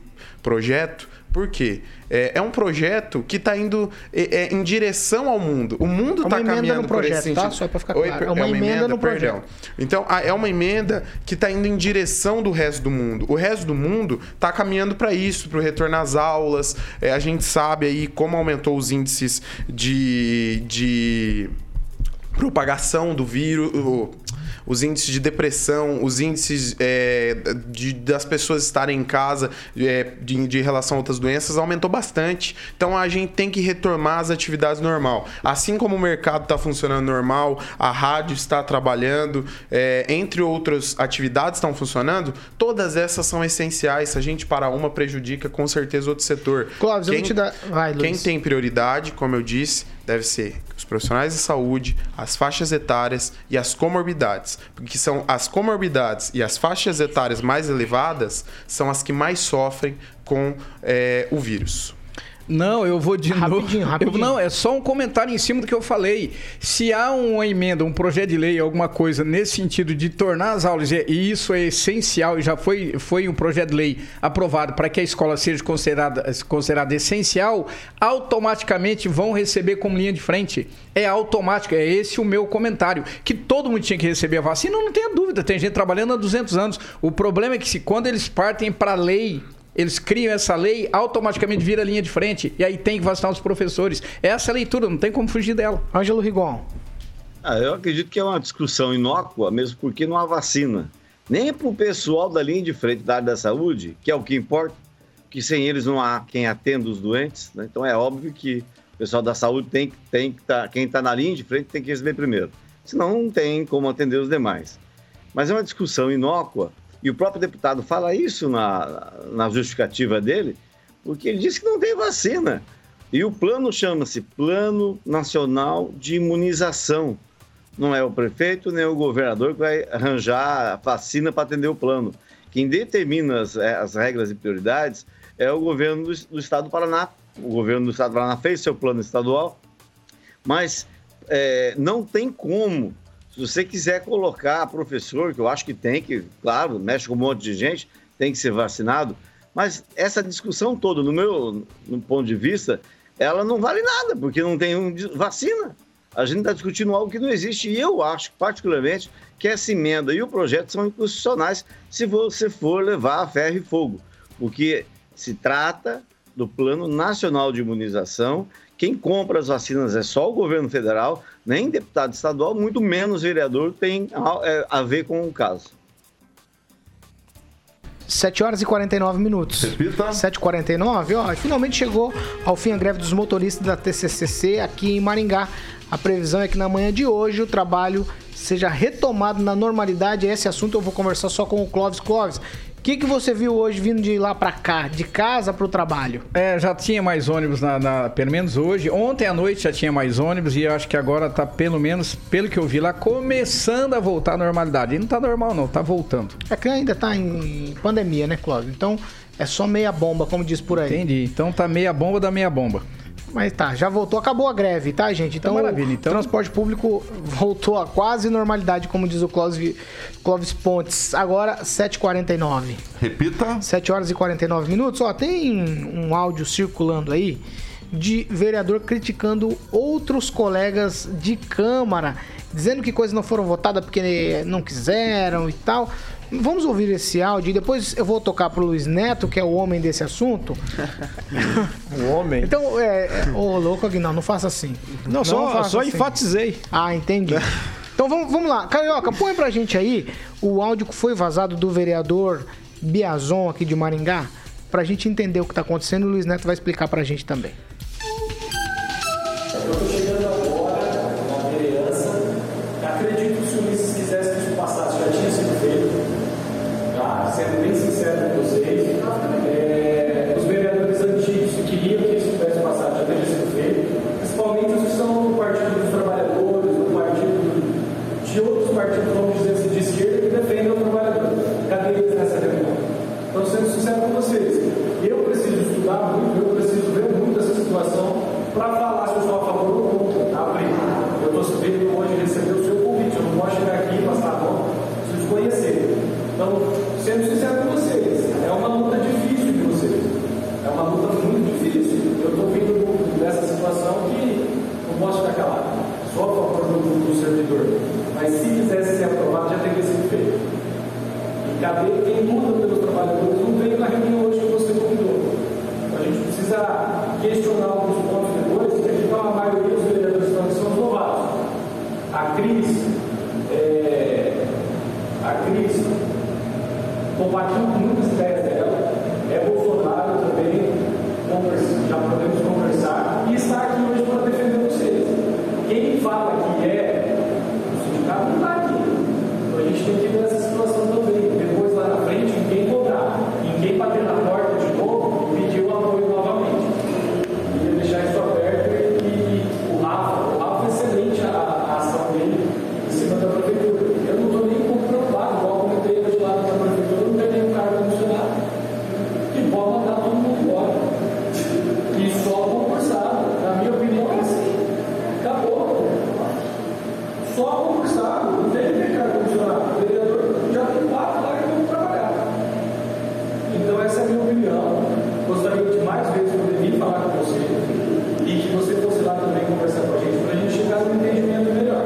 projeto. Por quê? É, é um projeto que está indo é, é, em direção ao mundo. O mundo É uma está emenda caminhando no por projeto, esse tá? sentido. Só pra ficar Oi, claro. per- É uma emenda no perdão. Então, a- é uma emenda que está indo em direção do resto do mundo. O resto do mundo está caminhando para isso, para o retorno às aulas. É, a gente sabe aí como aumentou os índices de, de propagação do vírus, os índices de depressão, os índices é, de- das pessoas estarem em casa é, de, de relação a outras doenças aumentou bastante. Então a gente tem que retomar as atividades normal. Assim como o mercado está funcionando normal, a rádio está trabalhando, é, entre outras atividades estão funcionando, todas essas são essenciais. Se a gente parar uma, prejudica com certeza outro setor. Clóvis, eu vou te dar- vai, quem tem prioridade, como eu disse, deve ser os profissionais de saúde, as faixas etárias e as comorbidades. Porque são as comorbidades e as faixas etárias mais elevadas são as que mais sofrem com eh, o vírus. Não, eu vou de Rapidinho, novo. rapidinho. Eu- não, é só um comentário em cima do que eu falei. Se há uma emenda, um projeto de lei, alguma coisa nesse sentido de tornar as aulas, e e isso é essencial, e já foi, foi um projeto de lei aprovado para que a escola seja considerada, considerada essencial, automaticamente vão receber como linha de frente. É automático, é esse o meu comentário. Que todo mundo tinha que receber a vacina, não tenha dúvida, tem gente trabalhando há 200 anos. O problema é que se quando eles partem para a lei eles criam essa lei, automaticamente vira linha de frente. E aí tem que vacinar os professores. Essa é a leitura, não tem como fugir dela. Ângelo Rigon. Ah, eu acredito que é uma discussão inócua, mesmo porque não há vacina. Nem para o pessoal da linha de frente da área da saúde, que é o que importa, que sem eles não há quem atenda os doentes. né? Então é óbvio que o pessoal da saúde tem, tem que estar. quem está na linha de frente tem que receber primeiro. Senão não tem como atender os demais. Mas é uma discussão inócua, e o próprio deputado fala isso na, na justificativa dele, porque ele disse que não tem vacina. E o plano chama-se Plano Nacional de Imunização. Não é o prefeito nem o governador que vai arranjar a vacina para atender o plano. Quem determina as, eh, as regras e prioridades é o governo do, do estado do Paraná. O governo do estado do Paraná fez seu plano estadual, mas eh, não tem como. Se você quiser colocar professor, que eu acho que tem, que, claro, mexe com um monte de gente, tem que ser vacinado, mas essa discussão toda, no meu no ponto de vista, ela não vale nada, porque não tem um, vacina. A gente está discutindo algo que não existe e eu acho, particularmente, que essa emenda e o projeto são inconstitucionais se você for levar a ferro e fogo, porque se trata do Plano Nacional de Imunização. Quem compra as vacinas é só o governo federal, nem deputado estadual, muito menos vereador tem a, é, a ver com o caso. 7 horas e 49 minutos. Repita. 7h49, ó, finalmente chegou ao fim a greve dos motoristas da TCCC aqui em Maringá. A previsão é que na manhã de hoje o trabalho seja retomado na normalidade. Esse assunto eu vou conversar só com o Clóvis. Clóvis, o que, que você viu hoje vindo de lá para cá, de casa para o trabalho? É, já tinha mais ônibus, na, na, pelo menos hoje. Ontem à noite já tinha mais ônibus e eu acho que agora tá, pelo menos, pelo que eu vi lá, começando a voltar à normalidade. E não tá normal não, tá voltando. É que ainda tá em pandemia, né, Cláudio? Então é só meia bomba, como diz por aí. Entendi. Então tá meia bomba da meia bomba. Mas tá, já voltou, acabou a greve, tá, gente? Então, tá maravilha. Então, o transporte público [laughs] voltou a quase normalidade, como diz o Clóvis, Clóvis Pontes. Agora, 7h49. Repita. 7 horas e 49 minutos. Ó, tem um áudio circulando aí de vereador criticando outros colegas de Câmara, dizendo que coisas não foram votadas porque não quiseram e tal. Vamos ouvir esse áudio e depois eu vou tocar pro Luiz Neto, que é o homem desse assunto. [laughs] o homem? Então, é. é ô, louco, Aguinaldo, não faça assim. Não, não só, só assim. enfatizei. Ah, entendi. Então vamos, vamos lá. Carioca, põe pra gente aí o áudio que foi vazado do vereador Biazon aqui de Maringá, pra gente entender o que tá acontecendo e o Luiz Neto vai explicar pra gente também. Falar com você e que você fosse lá também conversar com a gente para a gente chegar num entendimento melhor.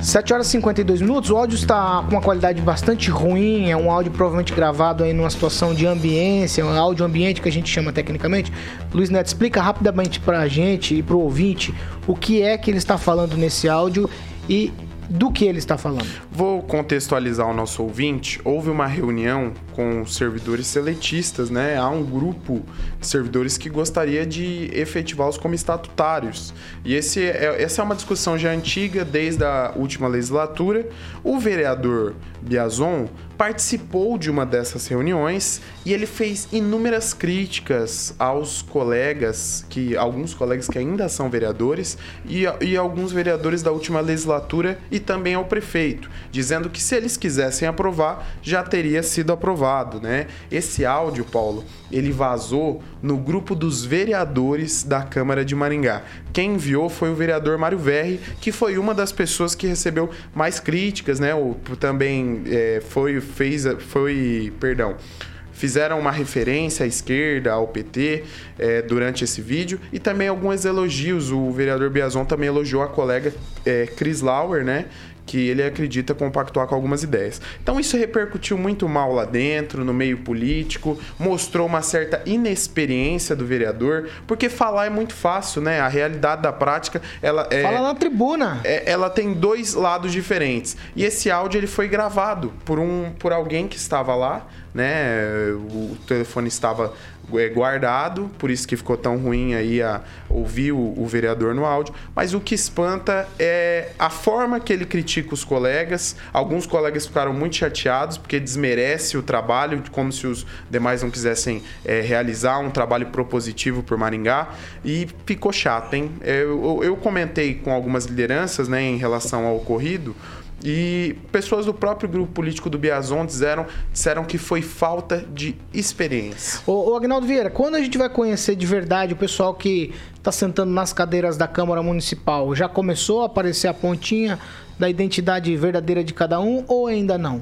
7 horas e 52 minutos, o áudio está com uma qualidade bastante ruim, é um áudio provavelmente gravado aí numa situação de ambiência, um áudio ambiente que a gente chama tecnicamente. Luiz Neto, explica rapidamente para a gente e para o ouvinte o que é que ele está falando nesse áudio e do que ele está falando. Vou contextualizar o nosso ouvinte. Houve uma reunião com servidores seletistas, né? Há um grupo de servidores que gostaria de efetivá-los como estatutários. E esse é, essa é uma discussão já antiga, desde a última legislatura. O vereador Biazon participou de uma dessas reuniões e ele fez inúmeras críticas aos colegas, que alguns colegas que ainda são vereadores e, e alguns vereadores da última legislatura e também ao prefeito, dizendo que se eles quisessem aprovar, já teria sido aprovado, né? Esse áudio, Paulo, ele vazou no grupo dos vereadores da Câmara de Maringá. Quem enviou foi o vereador Mário Verri, que foi uma das pessoas que recebeu mais críticas, né? Ou também é, foi fez foi, perdão, fizeram uma referência à esquerda, ao PT, é, durante esse vídeo, e também alguns elogios. O vereador Biazon também elogiou a colega é, Chris Lauer, né? Que ele acredita compactuar com algumas ideias. Então isso repercutiu muito mal lá dentro, no meio político, mostrou uma certa inexperiência do vereador, porque falar é muito fácil, né? A realidade da prática, ela é Fala na tribuna. é, ela tem dois lados diferentes. E esse áudio ele foi gravado por um por alguém que estava lá, né? O telefone estava guardado, por isso que ficou tão ruim aí a ouvir o, o vereador no áudio. Mas o que espanta é a forma que ele critica os colegas. Alguns colegas ficaram muito chateados porque desmerece o trabalho, como se os demais não quisessem é, realizar um trabalho propositivo por Maringá. E ficou chato, hein? É, Eu, eu comentei com algumas lideranças né, em relação ao ocorrido. E pessoas do próprio grupo político do Biazon disseram, disseram que foi falta de experiência. Ô, ô Agnaldo Vieira, quando a gente vai conhecer de verdade o pessoal que está sentando nas cadeiras da Câmara Municipal? Já começou a aparecer a pontinha da identidade verdadeira de cada um ou ainda não?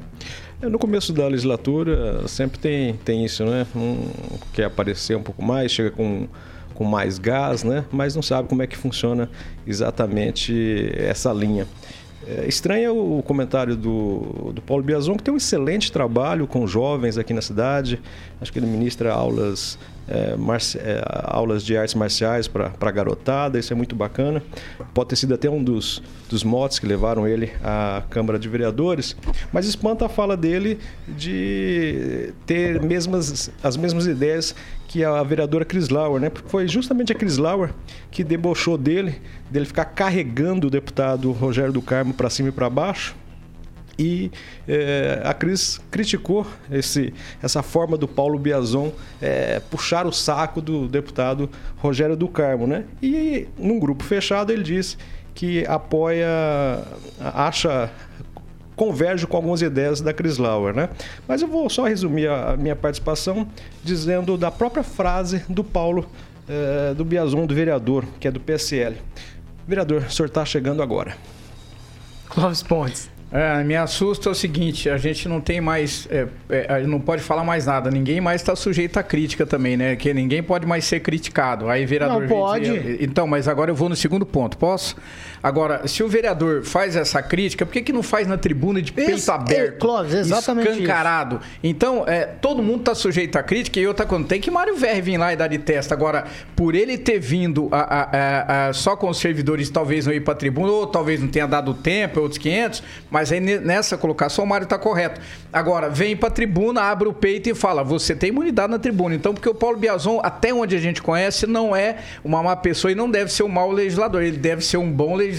É, No começo da legislatura sempre tem, tem isso, né? Um quer aparecer um pouco mais, chega com, com mais gás, né? Mas não sabe como é que funciona exatamente essa linha. É, estranha o comentário do, do Paulo Biazon, que tem um excelente trabalho com jovens aqui na cidade. Acho que ele ministra aulas, é, marci- é, aulas de artes marciais para a garotada, isso é muito bacana. Pode ter sido até um dos, dos motes que levaram ele à Câmara de Vereadores, mas espanta a fala dele de ter mesmas, as mesmas ideias que a vereadora Cris Lauer, né? Porque foi justamente a Cris Lauer que debochou dele, dele ficar carregando o deputado Rogério do Carmo para cima e para baixo. E eh, a Cris criticou esse, essa forma do Paulo Biazon eh, puxar o saco do deputado Rogério do Carmo, né? E num grupo fechado ele disse que apoia, acha converge com algumas ideias da Chris Lauer, né? Mas eu vou só resumir a minha participação dizendo da própria frase do Paulo eh, do Biazon, do vereador, que é do PSL. Vereador, o senhor está chegando agora. Clóvis Pontes. É, me assusta o seguinte, a gente não tem mais, é, é, não pode falar mais nada, ninguém mais está sujeito à crítica também, né? Que ninguém pode mais ser criticado. Aí vereador Não vem pode. dizer- então, mas agora eu vou no segundo ponto, posso? Agora, se o vereador faz essa crítica, por que, que não faz na tribuna de peito Esse- aberto? é, Clóvis, exatamente Escancarado. Então, é, todo mundo está sujeito à crítica e outra coisa, tem que Mário Verri vir lá e dar de testa. Agora, por ele ter vindo a- a- a- só com os servidores, talvez não ir para a tribuna, ou talvez não tenha dado tempo, outros 500, mas aí ne- nessa colocação o Mário está correto. Agora, vem para a tribuna, abre o peito e fala: você tem imunidade na tribuna. Então, porque o Paulo Biazon, até onde a gente conhece, não é uma má pessoa e não deve ser um mau legislador. Ele deve ser um bom legislador,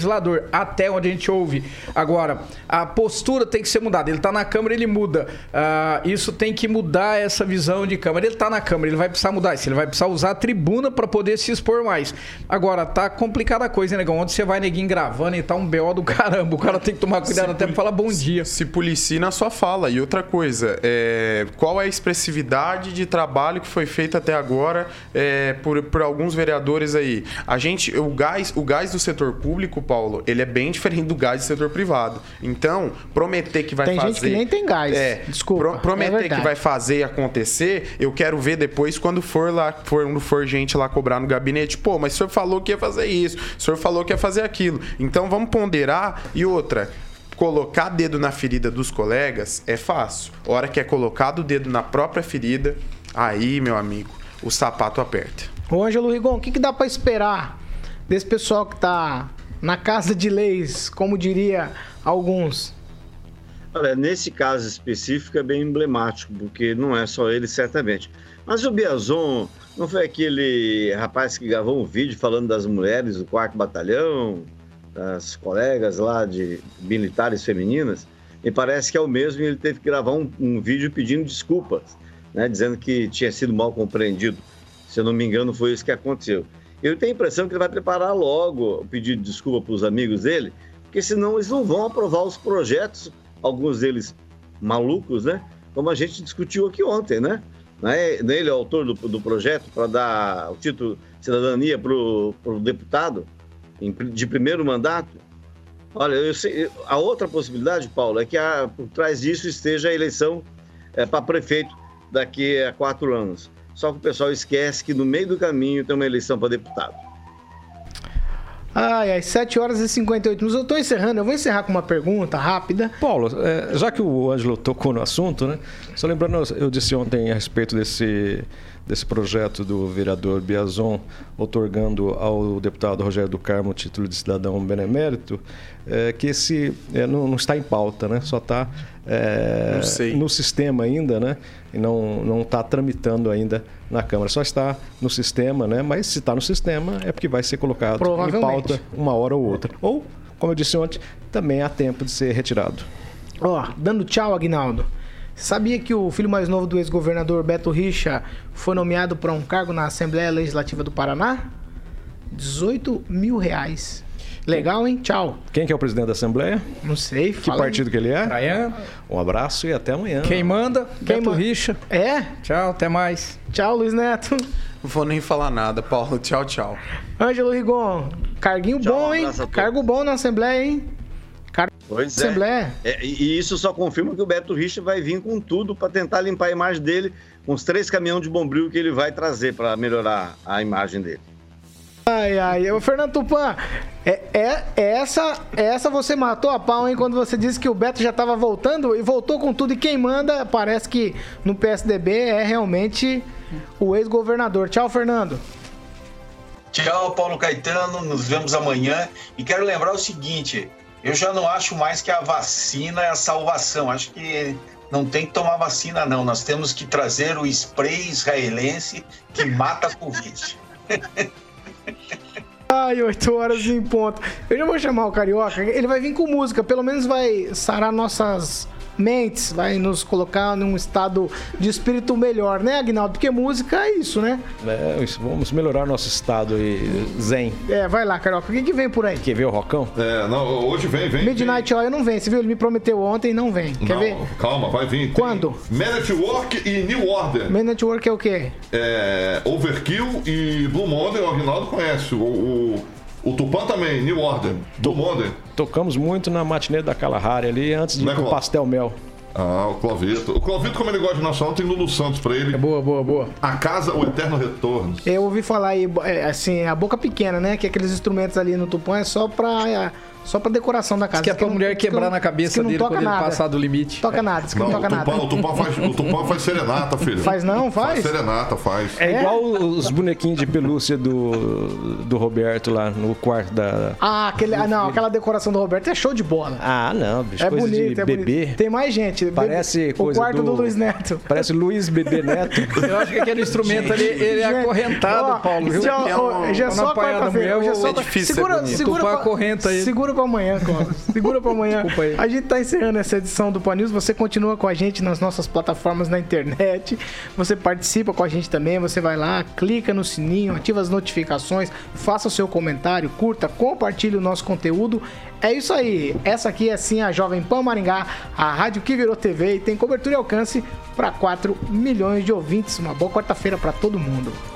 até onde a gente ouve. Agora, a postura tem que ser mudada. Ele está na Câmara, ele muda. Ah, isso tem que mudar essa visão de Câmara. Ele está na Câmara, ele vai precisar mudar isso. Ele vai precisar usar a tribuna para poder se expor mais. Agora, tá complicada a coisa, hein, negão? Onde você vai, neguinho, gravando e tá um BO do caramba. O cara tem que tomar cuidado até pra falar bom dia. Se policie na sua fala. E outra coisa, é, qual é a expressividade de trabalho que foi feito até agora é, por, por alguns vereadores aí? A gente, o gás, o gás do setor público, Paulo, ele é bem diferente do gás do setor privado. Então, prometer que vai Tem fazer. gente que nem tem gás. É, Desculpa, pro- é prometer verdade. que vai fazer acontecer, eu quero ver depois quando for lá, for, quando for gente lá cobrar no gabinete. Pô, mas o senhor falou que ia fazer isso, o senhor falou que ia fazer aquilo. Então vamos ponderar. E outra, colocar dedo na ferida dos colegas é fácil. A hora que é colocado o dedo na própria ferida, aí, meu amigo, o sapato aperta. Ô Ângelo Rigon, o que, que dá pra esperar desse pessoal que tá na casa de leis, como diria alguns? Olha, nesse caso específico é bem emblemático, porque não é só ele, certamente. Mas o Biazon não foi aquele rapaz que gravou um vídeo falando das mulheres do quarto batalhão, das colegas lá de militares femininas? Me parece que é o mesmo e ele teve que gravar um, um vídeo pedindo desculpas, né, dizendo que tinha sido mal compreendido. Se eu não me engano, foi isso que aconteceu. Eu tenho a impressão que ele vai preparar logo o pedido de desculpa para os amigos dele, porque senão eles não vão aprovar os projetos, alguns deles malucos, né? Como a gente discutiu aqui ontem, né? É é ele o autor do, do projeto para dar o título cidadania para o deputado de primeiro mandato? Olha, eu sei- a outra possibilidade, Paulo, é que a- por trás disso esteja a eleição para prefeito. daqui a quatro anos. Só que o pessoal esquece que no meio do caminho tem uma eleição para deputado. Ai, ai, 7 horas e 58 minutos. Eu tô encerrando. Eu vou encerrar com uma pergunta rápida. Paulo, é, já que o Ângelo tocou no assunto, né? Só lembrando, eu disse ontem a respeito desse, desse projeto do vereador Biazon, otorgando ao deputado Rogério do Carmo o título de cidadão benemérito, é, que esse é, não, não, está em pauta, né? Só está é, no sistema ainda, né? E não não está tramitando ainda na Câmara. Só está no sistema, né? Mas se está no sistema é porque vai ser colocado em pauta uma hora ou outra. Ou, como eu disse ontem, também há tempo de ser retirado. Ó, oh, dando tchau, Agnaldo. Sabia que o filho mais novo do ex-governador Beto Richa foi nomeado para um cargo na Assembleia Legislativa do Paraná? 18 mil reais. Legal, hein? Tchau. Quem que é o presidente da Assembleia? Não sei. Que partido aí. que ele é? Praia. Um abraço e até amanhã. Quem manda? Quem Beto Richa. É? Tchau, até mais. Tchau, Luiz Neto. Não vou nem falar nada, Paulo. Tchau, tchau. Ângelo Rigon, carguinho tchau, bom, hein? Cargo bom na Assembleia, hein? Cargo pois é. Assembleia. É, e isso só confirma que o Beto Richa vai vir com tudo para tentar limpar a imagem dele com os três caminhões de bombril que ele vai trazer para melhorar a imagem dele. Ai, ai. O Fernando Tupan, é, é, é, essa, é essa você matou a pau, hein? Quando você disse que o Beto já estava voltando e voltou com tudo. E quem manda, parece que no PSDB é realmente o ex-governador. Tchau, Fernando. Tchau, Paulo Caetano. Nos vemos amanhã. E quero lembrar o seguinte: eu já não acho mais que a vacina é a salvação. Acho que não tem que tomar vacina, não. Nós temos que trazer o spray israelense que mata a Covid. [laughs] Ai, 8 horas em ponto. Eu já vou chamar o Carioca. Ele vai vir com música, pelo menos vai sarar nossas mentes, vai nos colocar num estado de espírito melhor, né, Agnaldo? Porque música é isso, né? É, isso, vamos melhorar nosso estado aí, zen. É, vai lá, Carioca. O que, que vem por aí? Quer ver o Rocão? É, não, hoje vem, vem. Midnight. Oil não vem, você viu? Ele me prometeu ontem e não vem. Quer não, ver? Calma, vai vir. Quando? Man Network e New Order. Man Network é o quê? É, Overkill e Blue Monday, o Agnaldo conhece. o, o o Tupã também, New Order, do Modern. Tocamos muito na matinê da Kalahari ali, antes de ir pro Pastel Mel. Ah, o Clovito. O Clovito, como ele gosta de nacional, tem Lulu Santos pra ele. É boa, boa, boa. A Casa, o Eterno Retorno. Eu ouvi falar aí, é, assim, a boca pequena, né? Que aqueles instrumentos ali no Tupã é só pra é, só pra decoração da casa. que é pra mulher quebrar na cabeça dele quando nada. ele passar do limite. Toca nada, diz que não, não toca nada. O Tupã, faz, o Tupã faz serenata, filho. Faz não? Faz? Faz serenata, faz. É, é, igual os bonequinhos de pelúcia do, do Roberto lá no quarto da... Ah, aquele, ah, não, aquela decoração do Roberto é show de bola. Ah, não, bicho, é coisa bonito, de é bebê. Bonito. Tem mais gente. Parece o quarto do... do... Luiz Neto. Parece Luiz Bebê Neto. [laughs] Eu acho que aquele instrumento ali, ele é acorrentado, Paulo, viu? Já, ó, já é só quarta-feira. É difícil segura, segura pra, correnta aí. Segura pra amanhã, Cláudio. Segura pra amanhã. A gente tá encerrando essa edição do Pan News. Você continua com a gente nas nossas plataformas na internet. Você participa com a gente também. Você vai lá, clica no sininho, ativa as notificações, faça o seu comentário, curta, compartilhe o nosso conteúdo. É isso aí. Essa aqui é sim a Jovem Pan Maringá, a rádio que virou TV e tem cobertura e alcance para 4 milhões de ouvintes. Uma boa quarta-feira para todo mundo.